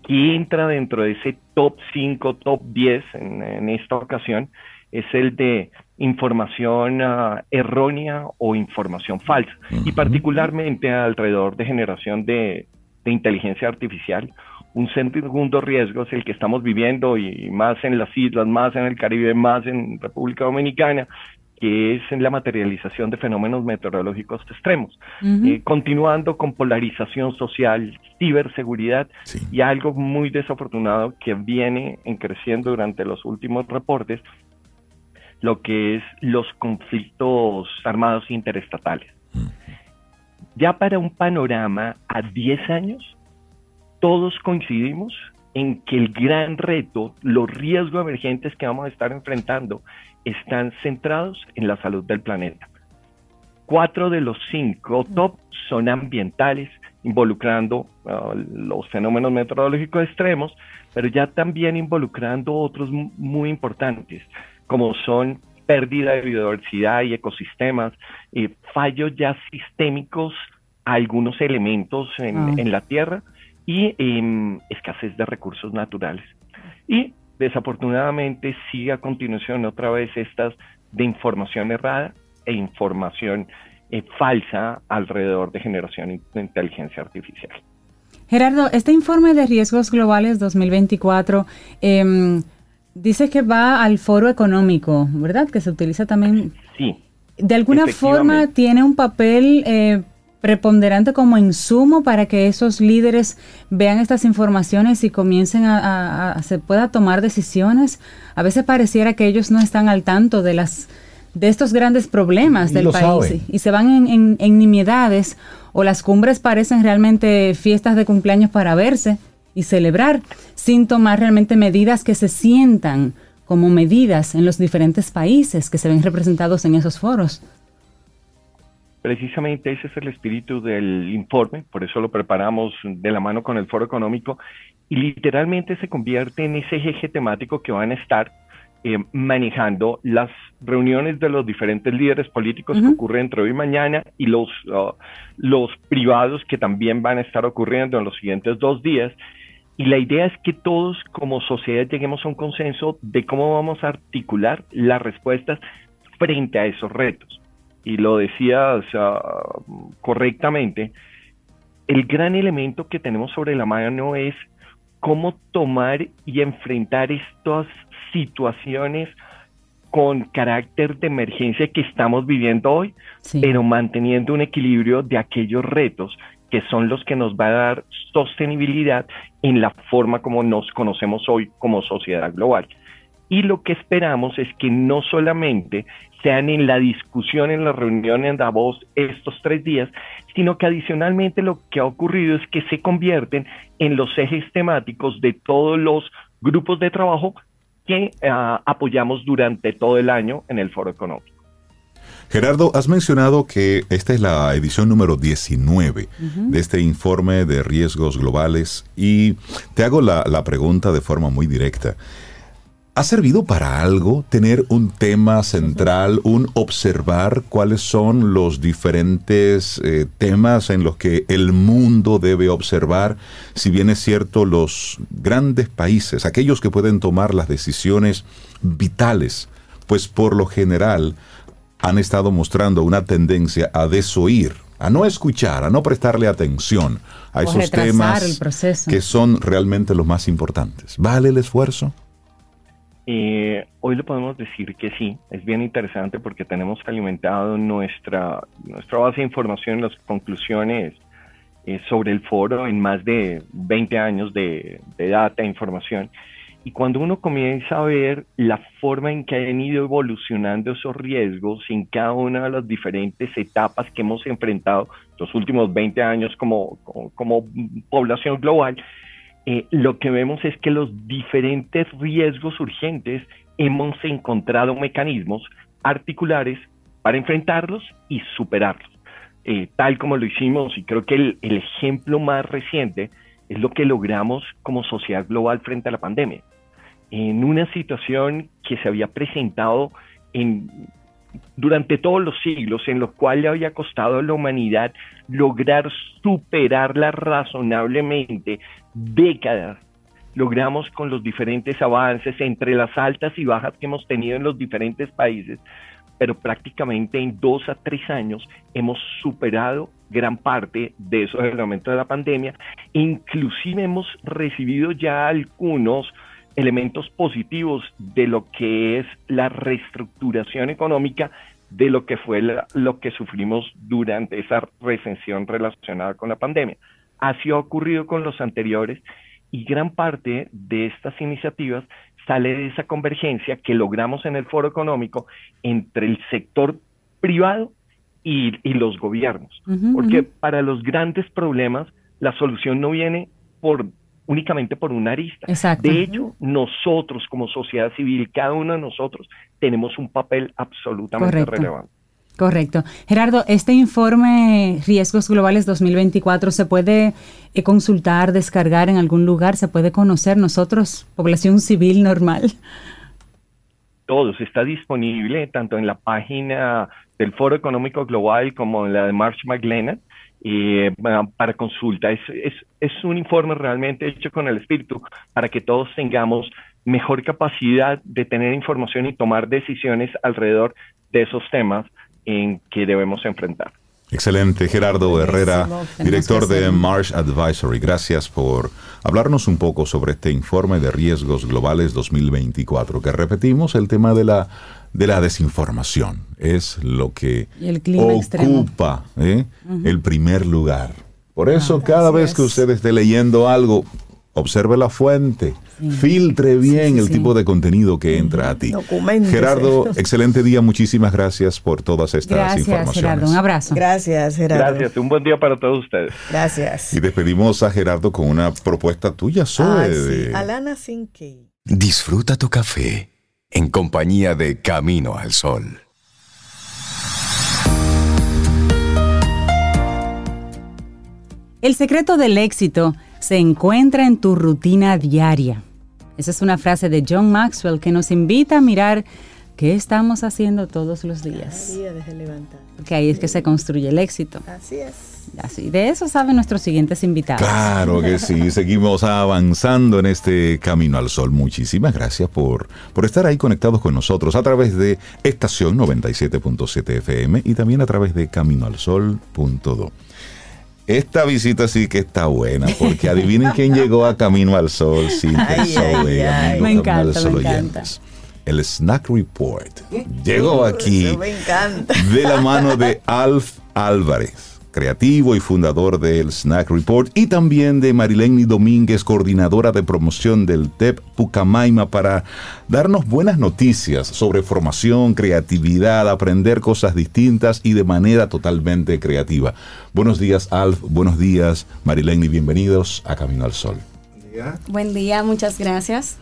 que entra dentro de ese top 5, top 10 en, esta ocasión, es el de información ah, errónea o información falsa, y particularmente alrededor de generación de, de inteligencia artificial. Un segundo riesgo es el que estamos viviendo y más en las islas, más en el Caribe, más en República Dominicana, que es la materialización de fenómenos meteorológicos extremos. Eh, continuando con polarización social, ciberseguridad y algo muy desafortunado que viene creciendo durante los últimos reportes, lo que es los conflictos armados interestatales. Ya para un panorama a 10 años, todos coincidimos en que el gran reto, los riesgos emergentes que vamos a estar enfrentando están centrados en la salud del planeta. Cuatro de los cinco top son ambientales, involucrando uh, los fenómenos meteorológicos extremos, pero ya también involucrando otros muy importantes, como son pérdida de biodiversidad y ecosistemas, eh, fallos ya sistémicos a algunos elementos en, ah. en la Tierra, y em, escasez de recursos naturales. Y desafortunadamente sigue a continuación otra vez estas de información errada e información eh, falsa alrededor de generación de inteligencia artificial. Gerardo, este informe de riesgos globales 2024 em, dice que va al foro económico, ¿verdad? Que se utiliza también. Sí. De alguna forma tiene un papel eh, preponderante como insumo para que esos líderes vean estas informaciones y comiencen a, se pueda tomar decisiones. A veces pareciera que ellos no están al tanto de las de estos grandes problemas del país y se van en, en, nimiedades o las cumbres parecen realmente fiestas de cumpleaños para verse y celebrar sin tomar realmente medidas que se sientan como medidas en los diferentes países que se ven representados en esos foros. Precisamente ese es el espíritu del informe, por eso lo preparamos de la mano con el Foro Económico y literalmente se convierte en ese eje temático que van a estar eh, manejando las reuniones de los diferentes líderes políticos que ocurren entre hoy y mañana y los, uh, los privados que también van a estar ocurriendo en los siguientes dos días. Y la idea es que todos como sociedad lleguemos a un consenso de cómo vamos a articular las respuestas frente a esos retos y lo decías correctamente, el gran elemento que tenemos sobre la mano es cómo tomar y enfrentar estas situaciones con carácter de emergencia que estamos viviendo hoy, pero manteniendo un equilibrio de aquellos retos que son los que nos va a dar sostenibilidad en la forma como nos conocemos hoy como sociedad global. Y lo que esperamos es que no solamente sean en la discusión, en la reunión en Davos estos tres días, sino que adicionalmente lo que ha ocurrido es que se convierten en los ejes temáticos de todos los grupos de trabajo que ah, apoyamos durante todo el año en el Foro Económico. Gerardo, has mencionado que esta es la edición número 19 de este informe de riesgos globales y te hago la, la pregunta de forma muy directa. ¿Ha servido para algo tener un tema central, un observar cuáles son los diferentes eh, temas en los que el mundo debe observar? Si bien es cierto, los grandes países, aquellos que pueden tomar las decisiones vitales, pues por lo general han estado mostrando una tendencia a desoír, a no escuchar, a no prestarle atención a esos temas que son realmente los más importantes. ¿Vale el esfuerzo? Eh, hoy le podemos decir que sí, es bien interesante porque tenemos alimentado nuestra, nuestra base de información, las conclusiones eh, sobre el foro en más de 20 años de, de data e información. Y cuando uno comienza a ver la forma en que han ido evolucionando esos riesgos en cada una de las diferentes etapas que hemos enfrentado los últimos 20 años como, como población global, eh, lo que vemos es que los diferentes riesgos urgentes hemos encontrado mecanismos articulares para enfrentarlos y superarlos, eh, tal como lo hicimos, y creo que el, el ejemplo más reciente es lo que logramos como sociedad global frente a la pandemia. En una situación que se había presentado en durante todos los siglos en los cuales le había costado a la humanidad lograr superarla razonablemente décadas. Logramos con los diferentes avances entre las altas y bajas que hemos tenido en los diferentes países, pero prácticamente en dos a tres años hemos superado gran parte de esos elementos de la pandemia. Inclusive hemos recibido ya algunos elementos positivos de lo que es la reestructuración económica de lo que fue lo que sufrimos durante esa recesión relacionada con la pandemia. Así ha ocurrido con los anteriores y gran parte de estas iniciativas sale de esa convergencia que logramos en el foro económico entre el sector privado y, los gobiernos. Porque para los grandes problemas la solución no viene por únicamente por una arista. De hecho, nosotros como sociedad civil, cada uno de nosotros, tenemos un papel absolutamente relevante. Correcto. Gerardo, este informe Riesgos Globales 2024 se puede eh, consultar, descargar en algún lugar, se puede conocer nosotros, población civil normal. Todos, está disponible tanto en la página del Foro Económico Global como en la de March McLennan eh, para consulta. Es, es, es un informe realmente hecho con el espíritu para que todos tengamos mejor capacidad de tener información y tomar decisiones alrededor de esos temas en que debemos enfrentar. Excelente, Gerardo Herrera, director de Marsh Advisory. Gracias por hablarnos un poco sobre este informe de riesgos globales 2024, que repetimos, el tema de la, de la desinformación es lo que ocupa ¿eh? el primer lugar. Por eso, cada vez que usted esté leyendo algo, observe la fuente, filtre bien el tipo de contenido que entra a ti. Gerardo, excelente día, muchísimas gracias por todas estas gracias, informaciones. Gerardo, un abrazo. Gracias, Gerardo. Gracias, un buen día para todos ustedes. Gracias. Y despedimos a Gerardo con una propuesta tuya, sobre Alana Sinkey. Disfruta tu café en compañía de Camino al Sol. El secreto del éxito se encuentra en tu rutina diaria. Esa es una frase de John Maxwell que nos invita a mirar qué estamos haciendo todos los días. Día desde levantar. Porque ahí es que se construye el éxito. Así es. Así, de eso saben nuestros siguientes invitados. Claro que sí, seguimos avanzando en este camino al sol. Muchísimas gracias por, por estar ahí conectados con nosotros a través de estación 97.7 FM y también a través de caminoalsol.do. Esta visita sí que está buena, porque adivinen quién llegó a Camino al Sol sin ay, Me encanta, me encanta. El Snack Report llegó aquí de la mano de Alf Álvarez creativo y fundador del Snack Report, y también de Marileni Domínguez, coordinadora de promoción del TEP Pucamaima, para darnos buenas noticias sobre formación, creatividad, aprender cosas distintas y de manera totalmente creativa. Buenos días, Alf. Buenos días, Marileni. Bienvenidos a Camino al Sol. Buen día, Buen día muchas gracias.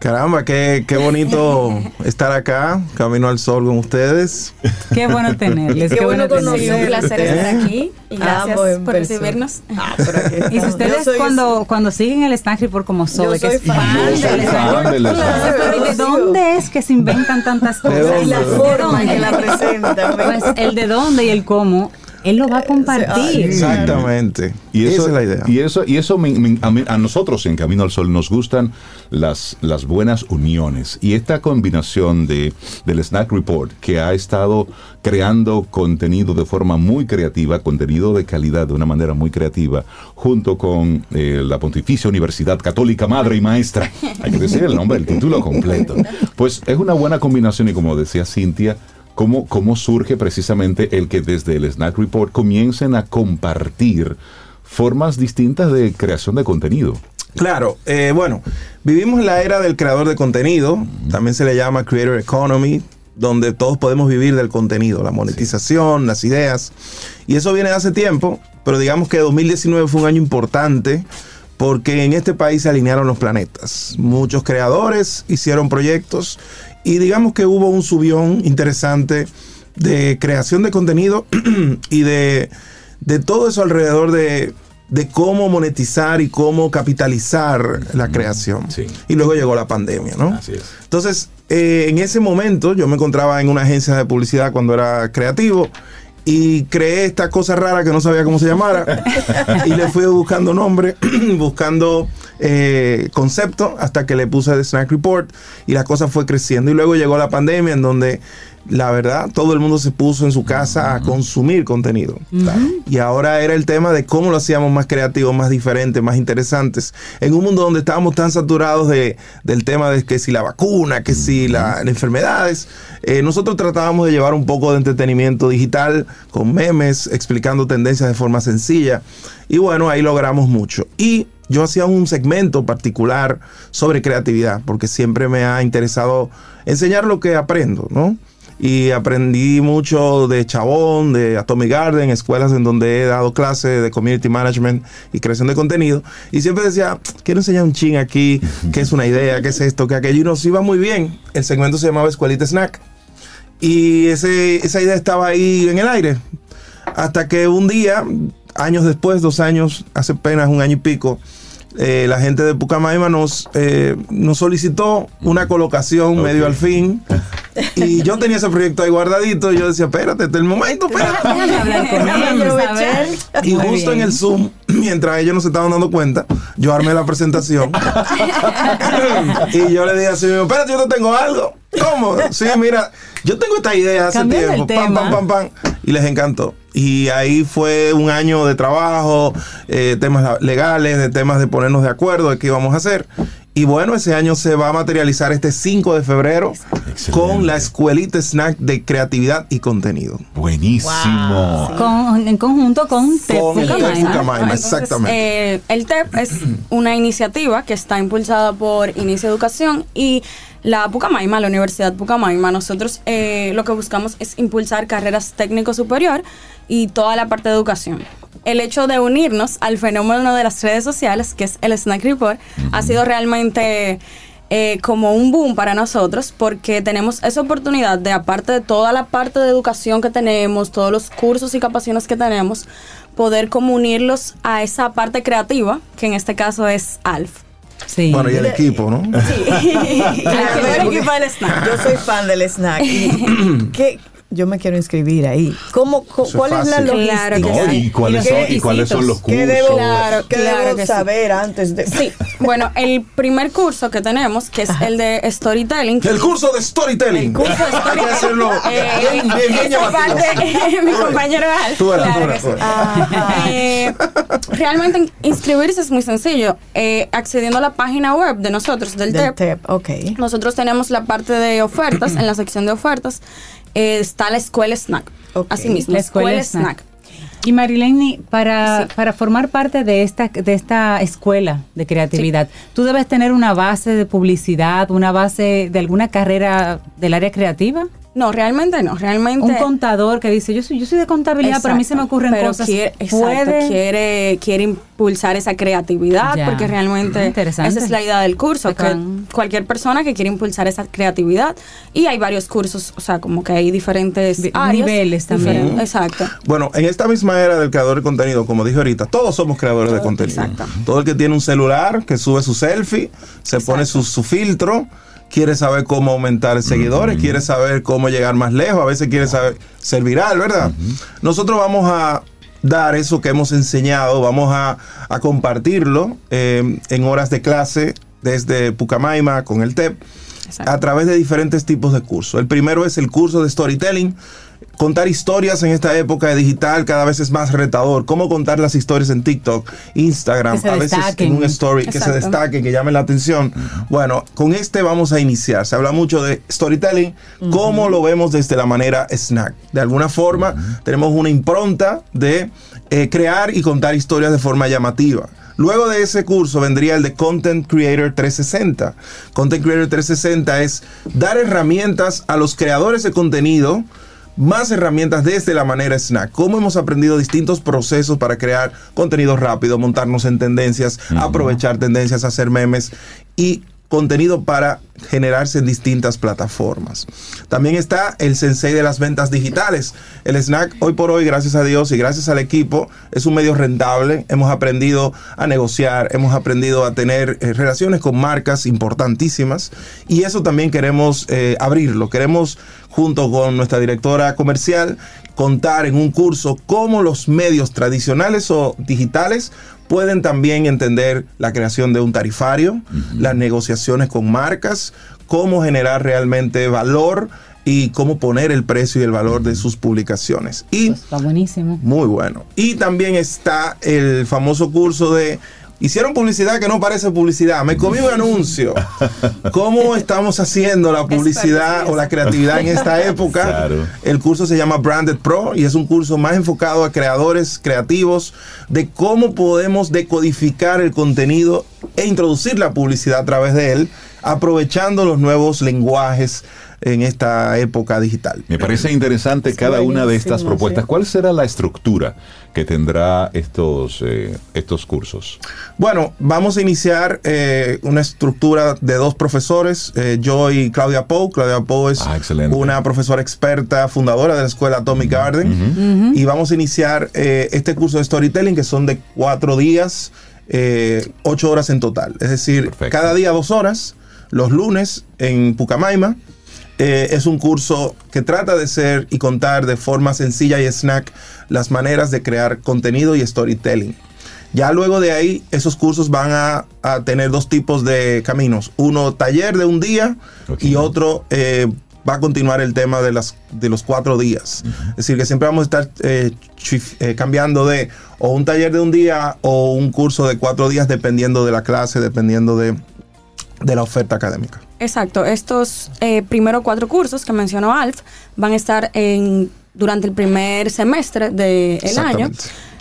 Caramba, qué, qué bonito estar acá, Camino al Sol con ustedes. Qué bueno tenerles. Qué, bueno conocerles. Un placer estar aquí y gracias por recibirnos. Ah, y si ustedes cuando, cuando siguen el Snack Report como soy, que es fan, del ¿De dónde es que se inventan tantas cosas? Y la forma en que la presentan. Pues el de dónde y el cómo él lo va a compartir. Exactamente. Y eso, Esa es la idea. Y eso, y eso a, nosotros en Camino al Sol nos gustan las, las buenas uniones. Y esta combinación de, del Snack Report, que ha estado creando contenido de forma muy creativa, contenido de calidad de una manera muy creativa, junto con eh, la Pontificia Universidad Católica Madre y Maestra. Hay que decir el nombre, el título completo. Pues es una buena combinación y como decía Cintia, cómo, cómo surge precisamente el que desde el Snack Report comiencen a compartir formas distintas de creación de contenido. Claro, eh, bueno, vivimos la era del creador de contenido, también se le llama Creator Economy, donde todos podemos vivir del contenido, la monetización, las ideas, y eso viene de hace tiempo, pero digamos que 2019 fue un año importante porque en este país se alinearon los planetas. Muchos creadores hicieron proyectos y digamos que hubo un subión interesante de creación de contenido y de, todo eso alrededor de, cómo monetizar y cómo capitalizar la creación. Y luego llegó la pandemia, ¿no? Entonces, eh, en ese momento yo me encontraba en una agencia de publicidad cuando era creativo y creé esta cosa rara que no sabía cómo se llamara. Y le fui buscando nombre, buscando eh, concepto hasta que le puse The Snack Report y la cosa fue creciendo. Y luego llegó la pandemia en donde la verdad, todo el mundo se puso en su casa a consumir contenido. Y ahora era el tema de cómo lo hacíamos más creativo, más diferente, más interesantes. En un mundo donde estábamos tan saturados de, del tema de que si la vacuna, que si las enfermedades, eh, nosotros tratábamos de llevar un poco de entretenimiento digital con memes, explicando tendencias de forma sencilla. Y bueno, ahí logramos mucho. Y yo hacía un segmento particular sobre creatividad, porque siempre me ha interesado enseñar lo que aprendo, ¿no? Y aprendí mucho de Chabón, de Atomic Garden, escuelas en donde he dado clases de community management y creación de contenido. Y siempre decía, quiero enseñar un ching aquí, qué es una idea, qué es esto, qué aquello. Y nos iba muy bien. El segmento se llamaba Escuelita Snack. Y ese, esa idea estaba ahí en el aire. Hasta que un día, años después, dos años, hace apenas un año y pico, eh, la gente de Pucamaima nos, eh, nos solicitó una colocación medio al fin. Y yo tenía ese proyecto ahí guardadito. Y yo decía, espérate, este es el momento, espérate. y justo en el Zoom, mientras ellos no se estaban dando cuenta, yo armé la presentación. y yo le dije así, espérate, yo te tengo algo. ¿Cómo? Sí, mira, yo tengo esta idea hace tiempo. Pam, pam, pam, pam. Y les encantó. Y ahí fue un año de trabajo, eh, temas legales, de temas de ponernos de acuerdo de qué íbamos a hacer. Y bueno, ese año se va a materializar este 5 de febrero con la escuelita snack de creatividad y contenido. Buenísimo. en conjunto con TEP exactamente. Eh, el TEP es una iniciativa que está impulsada por Inicia Educación y la Pucamaima, la Universidad Pucamaima, nosotros eh, lo que buscamos es impulsar carreras técnico superior y toda la parte de educación. El hecho de unirnos al fenómeno de las redes sociales, que es el Snack Report, ha sido realmente eh, como un boom para nosotros porque tenemos esa oportunidad de, aparte de toda la parte de educación que tenemos, todos los cursos y capacidades que tenemos, poder comunirlos a esa parte creativa, que en este caso es ALF. Bueno, y el equipo, ¿no? Sí. el equipo del snack. Yo soy fan del snack. ¿Qué, yo me quiero inscribir ahí. ¿Cómo, ¿Cuál es, la logística? ¿y, cuáles son, ¿Y cuáles son los cursos? ¿Qué debo, ¿qué saber antes de...? Sí, bueno, el primer curso que tenemos, que es el de Storytelling. El curso de Storytelling. El curso de Storytelling. Hay que hacerlo eh, bien, bien, bien parte, mi compañero Al. Tú eras, tú eh, realmente inscribirse es muy sencillo. Eh, accediendo a la página web de nosotros, del, del TEP. TEP okay. Nosotros tenemos la parte de ofertas, en la sección de ofertas está la escuela snack. Así mismo, la escuela, snack. Y Marilene, para, para formar parte de esta, de esta escuela de creatividad, tú debes tener una base de publicidad, una base de alguna carrera del área creativa. No, realmente no, realmente. Un contador que dice, yo soy, yo soy de contabilidad, pero a mí se me ocurren cosas. Quiere, quiere, quiere impulsar esa creatividad, porque realmente esa es la idea del curso, que cualquier persona que quiere impulsar esa creatividad, y hay varios cursos, o sea, como que hay diferentes niveles también. Exacto. Bueno, en esta misma era del creador de contenido, como dije ahorita, todos somos creadores de contenido. Exacto. Todo el que tiene un celular, que sube su selfie, se pone su, su filtro, quiere saber cómo aumentar seguidores, quiere saber cómo llegar más lejos, a veces quiere saber ser viral, ¿verdad? Nosotros vamos a dar eso que hemos enseñado, vamos a, compartirlo eh, en horas de clase desde Pucamaima con el TEP a través de diferentes tipos de cursos. El primero es el curso de storytelling, Contar historias en esta época de digital cada vez es más retador. ¿Cómo contar las historias en TikTok, Instagram, a veces en un story que se destaquen, que llamen la atención? Bueno, con este vamos a iniciar. Se habla mucho de storytelling, cómo lo vemos desde la manera snack. De alguna forma, tenemos una impronta de eh, crear y contar historias de forma llamativa. Luego de ese curso vendría el de Content Creator 360. Content Creator 360 es dar herramientas a los creadores de contenido más herramientas desde la manera snack. Cómo hemos aprendido distintos procesos para crear contenido rápido, montarnos en tendencias, aprovechar tendencias, hacer memes y contenido para generarse en distintas plataformas. También está el sensei de las ventas digitales. El snack hoy por hoy, gracias a Dios y gracias al equipo, es un medio rentable. Hemos aprendido a negociar, hemos aprendido a tener eh, relaciones con marcas importantísimas y eso también queremos eh, abrirlo. Queremos, junto con nuestra directora comercial, contar en un curso cómo los medios tradicionales o digitales pueden también entender la creación de un tarifario, las negociaciones con marcas, cómo generar realmente valor y cómo poner el precio y el valor de sus publicaciones. Y pues está buenísimo. Muy bueno. Y también está el famoso curso de Hicieron publicidad que no parece publicidad. Me comí un anuncio. ¿Cómo estamos haciendo la publicidad o la creatividad en esta época? El curso se llama Branded Pro y es un curso más enfocado a creadores creativos de cómo podemos decodificar el contenido e introducir la publicidad a través de él, aprovechando los nuevos lenguajes en esta época digital. Me parece interesante cada una de estas propuestas. ¿Cuál será la estructura que tendrá estos, eh, estos cursos? Bueno, vamos a iniciar eh, una estructura de dos profesores, eh, yo y Claudia Poe. Claudia Poe es ah, una profesora experta, fundadora de la escuela Atomic Garden. Y vamos a iniciar este curso de storytelling que son de cuatro días, ocho horas en total. Es decir, cada día dos horas, los lunes en Pucamaima eh, es un curso que trata de ser y contar de forma sencilla y snack las maneras de crear contenido y storytelling. Ya luego de ahí, esos cursos van a, tener dos tipos de caminos. Uno taller de un día y otro eh, va a continuar el tema de, las, de los cuatro días. Es decir, que siempre vamos a estar eh, cambiando de o un taller de un día o un curso de cuatro días dependiendo de la clase, dependiendo de, de la oferta académica. Exacto, estos eh, primeros cuatro cursos que mencionó Alf van a estar en, durante el primer semestre del año.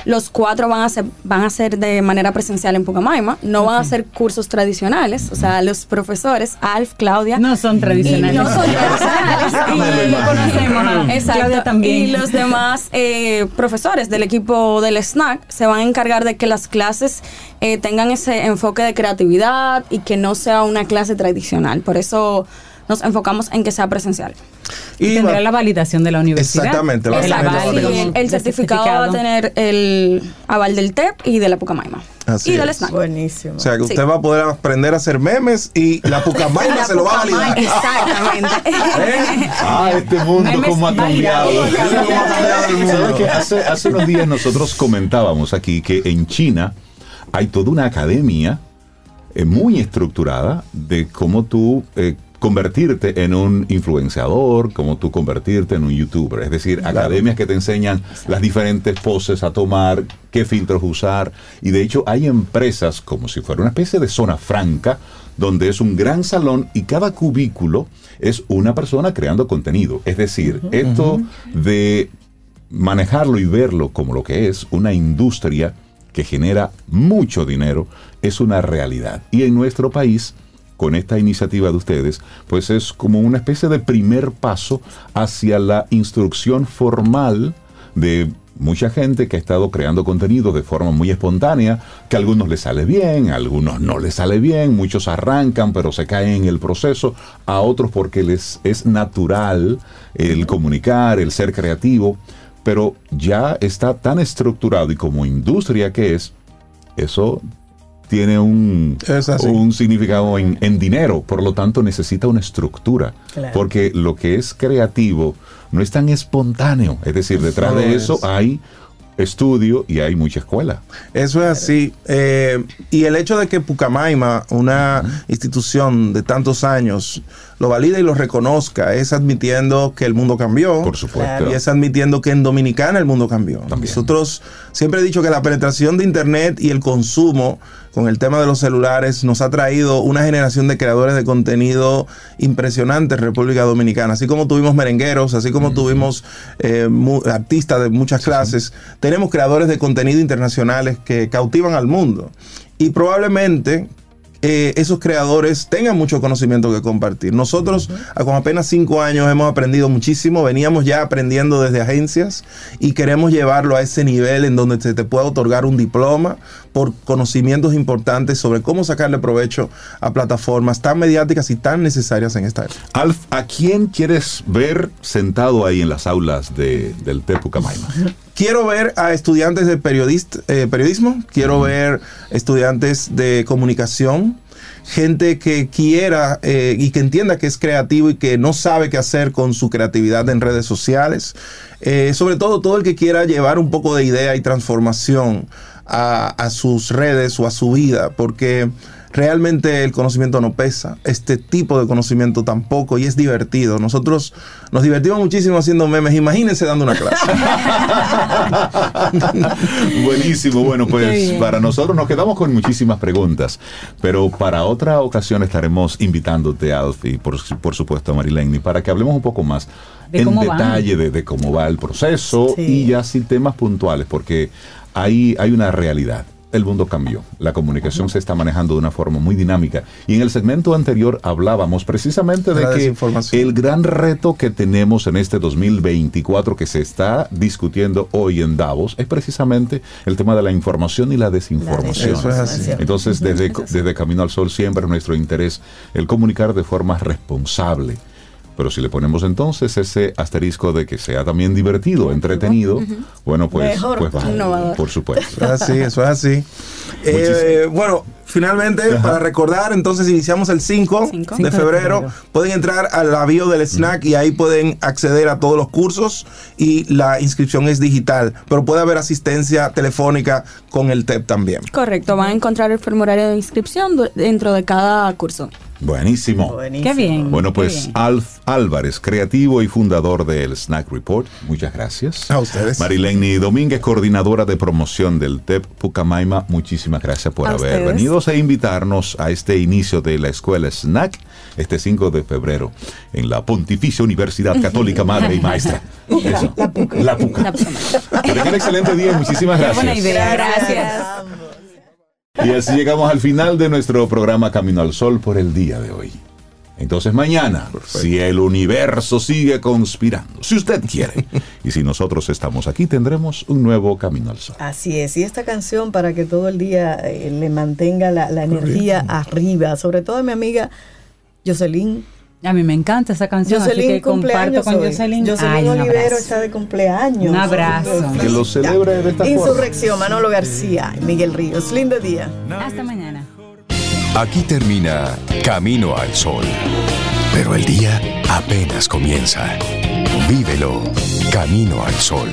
Los cuatro van a ser, van a ser de manera presencial en Pucamaima, no van a ser cursos tradicionales, o sea, los profesores, Alf, Claudia. No son tradicionales. no son tradicionales. y, Claudia también. Y los demás eh, profesores del equipo del SNAC se van a encargar de que las clases eh, tengan ese enfoque de creatividad y que no sea una clase tradicional. Por eso nos enfocamos en que sea presencial. Y tendrá la validación de la universidad. Exactamente. el, aval, el, certificado, va a tener el aval del TEP y de la Pucamaima. Así y del SNAC. Buenísimo. O sea, que usted va a poder aprender a hacer memes y la Pucamaima se lo va a validar. Exactamente. ¿Eh? Ah, este mundo cómo ha cambiado. Hace, hace unos días nosotros comentábamos aquí que en China hay toda una academia eh, muy estructurada de cómo tú eh, convertirte en un influenciador, como tú convertirte en un youtuber. Es decir, academias que te enseñan las diferentes poses a tomar, qué filtros usar. Y de hecho hay empresas como si fuera una especie de zona franca, donde es un gran salón y cada cubículo es una persona creando contenido. Es decir, esto de manejarlo y verlo como lo que es una industria que genera mucho dinero es una realidad. Y en nuestro país con esta iniciativa de ustedes, pues es como una especie de primer paso hacia la instrucción formal de mucha gente que ha estado creando contenido de forma muy espontánea, que a algunos les sale bien, a algunos no les sale bien, muchos arrancan pero se caen en el proceso, a otros porque les es natural el comunicar, el ser creativo, pero ya está tan estructurado y como industria que es, eso tiene un, un significado en, dinero, por lo tanto necesita una estructura, porque lo que es creativo no es tan espontáneo, es decir, detrás de eso hay estudio y hay mucha escuela. Eso es así. Eh, y el hecho de que Pucamaima, una institución de tantos años, lo valide y lo reconozca, es admitiendo que el mundo cambió. Por supuesto. Y es admitiendo que en Dominicana el mundo cambió. Nosotros siempre he dicho que la penetración de Internet y el consumo con el tema de los celulares nos ha traído una generación de creadores de contenido impresionante en República Dominicana. Así como tuvimos merengueros, así como tuvimos eh, artistas de muchas clases, tenemos creadores de contenido internacionales que cautivan al mundo. Y probablemente eh, esos creadores tengan mucho conocimiento que compartir. Nosotros, con apenas cinco años, hemos aprendido muchísimo, veníamos ya aprendiendo desde agencias y queremos llevarlo a ese nivel en donde se te pueda otorgar un diploma por conocimientos importantes sobre cómo sacarle provecho a plataformas tan mediáticas y tan necesarias en esta época. Alf, ¿a quién quieres ver sentado ahí en las aulas de, del Tepu Camaima? Quiero ver a estudiantes de eh, periodismo, quiero ver estudiantes de comunicación, gente que quiera eh, y que entienda que es creativo y que no sabe qué hacer con su creatividad en redes sociales. Eh, sobre todo todo el que quiera llevar un poco de idea y transformación a, sus redes o a su vida, porque realmente el conocimiento no pesa, este tipo de conocimiento tampoco y es divertido. Nosotros nos divertimos muchísimo haciendo memes, imagínense dando una clase. Buenísimo, bueno, pues para nosotros nos quedamos con muchísimas preguntas, pero para otra ocasión estaremos invitándote, Alf, y por, por supuesto a Marilene, para que hablemos un poco más en detalle de, cómo va el proceso y ya sin temas puntuales, porque ahí hay una realidad el mundo cambió. La comunicación se está manejando de una forma muy dinámica. Y en el segmento anterior hablábamos precisamente de que el gran reto que tenemos en este 2024 que se está discutiendo hoy en Davos es precisamente el tema de la información y la desinformación. Entonces, desde, desde Camino al Sol siempre es nuestro interés el comunicar de forma responsable pero si le ponemos entonces ese asterisco de que sea también divertido, entretenido, bueno, pues, pues por supuesto. Así, eso es así. Eh, bueno, finalmente, para recordar, entonces iniciamos el 5, de, febrero. Pueden entrar al bio del snack y ahí pueden acceder a todos los cursos y la inscripción es digital, pero puede haber asistencia telefónica con el TEP también. Correcto, van a encontrar el formulario de inscripción dentro de cada curso. Buenísimo. Qué bien. Bueno, pues Alf Álvarez, creativo y fundador del Snack Report. Muchas gracias. A ustedes. Marileni Domínguez, coordinadora de promoción del TEP Pucamaima. Muchísimas gracias por haber venido a invitarnos a este inicio de la escuela Snack este 5 de febrero en la Pontificia Universidad Católica Madre y Maestra. La Puca. La Puca. un excelente día. Muchísimas gracias. Buena idea. Gracias. Y así llegamos al final de nuestro programa Camino al Sol por el día de hoy. Entonces mañana, si el universo sigue conspirando, si usted quiere, y si nosotros estamos aquí, tendremos un nuevo Camino al Sol. Así es, y esta canción para que todo el día eh, le mantenga la, energía arriba, sobre todo a mi amiga Jocelyn a mí me encanta esa canción, así que comparto con Jocelyn. Jocelyn Olivero está de cumpleaños. Un abrazo. Que lo celebre de esta Insurrección, Manolo García y Miguel Ríos. Lindo día. Hasta mañana. Aquí termina Camino al Sol. Pero el día apenas comienza. Vívelo Camino al Sol.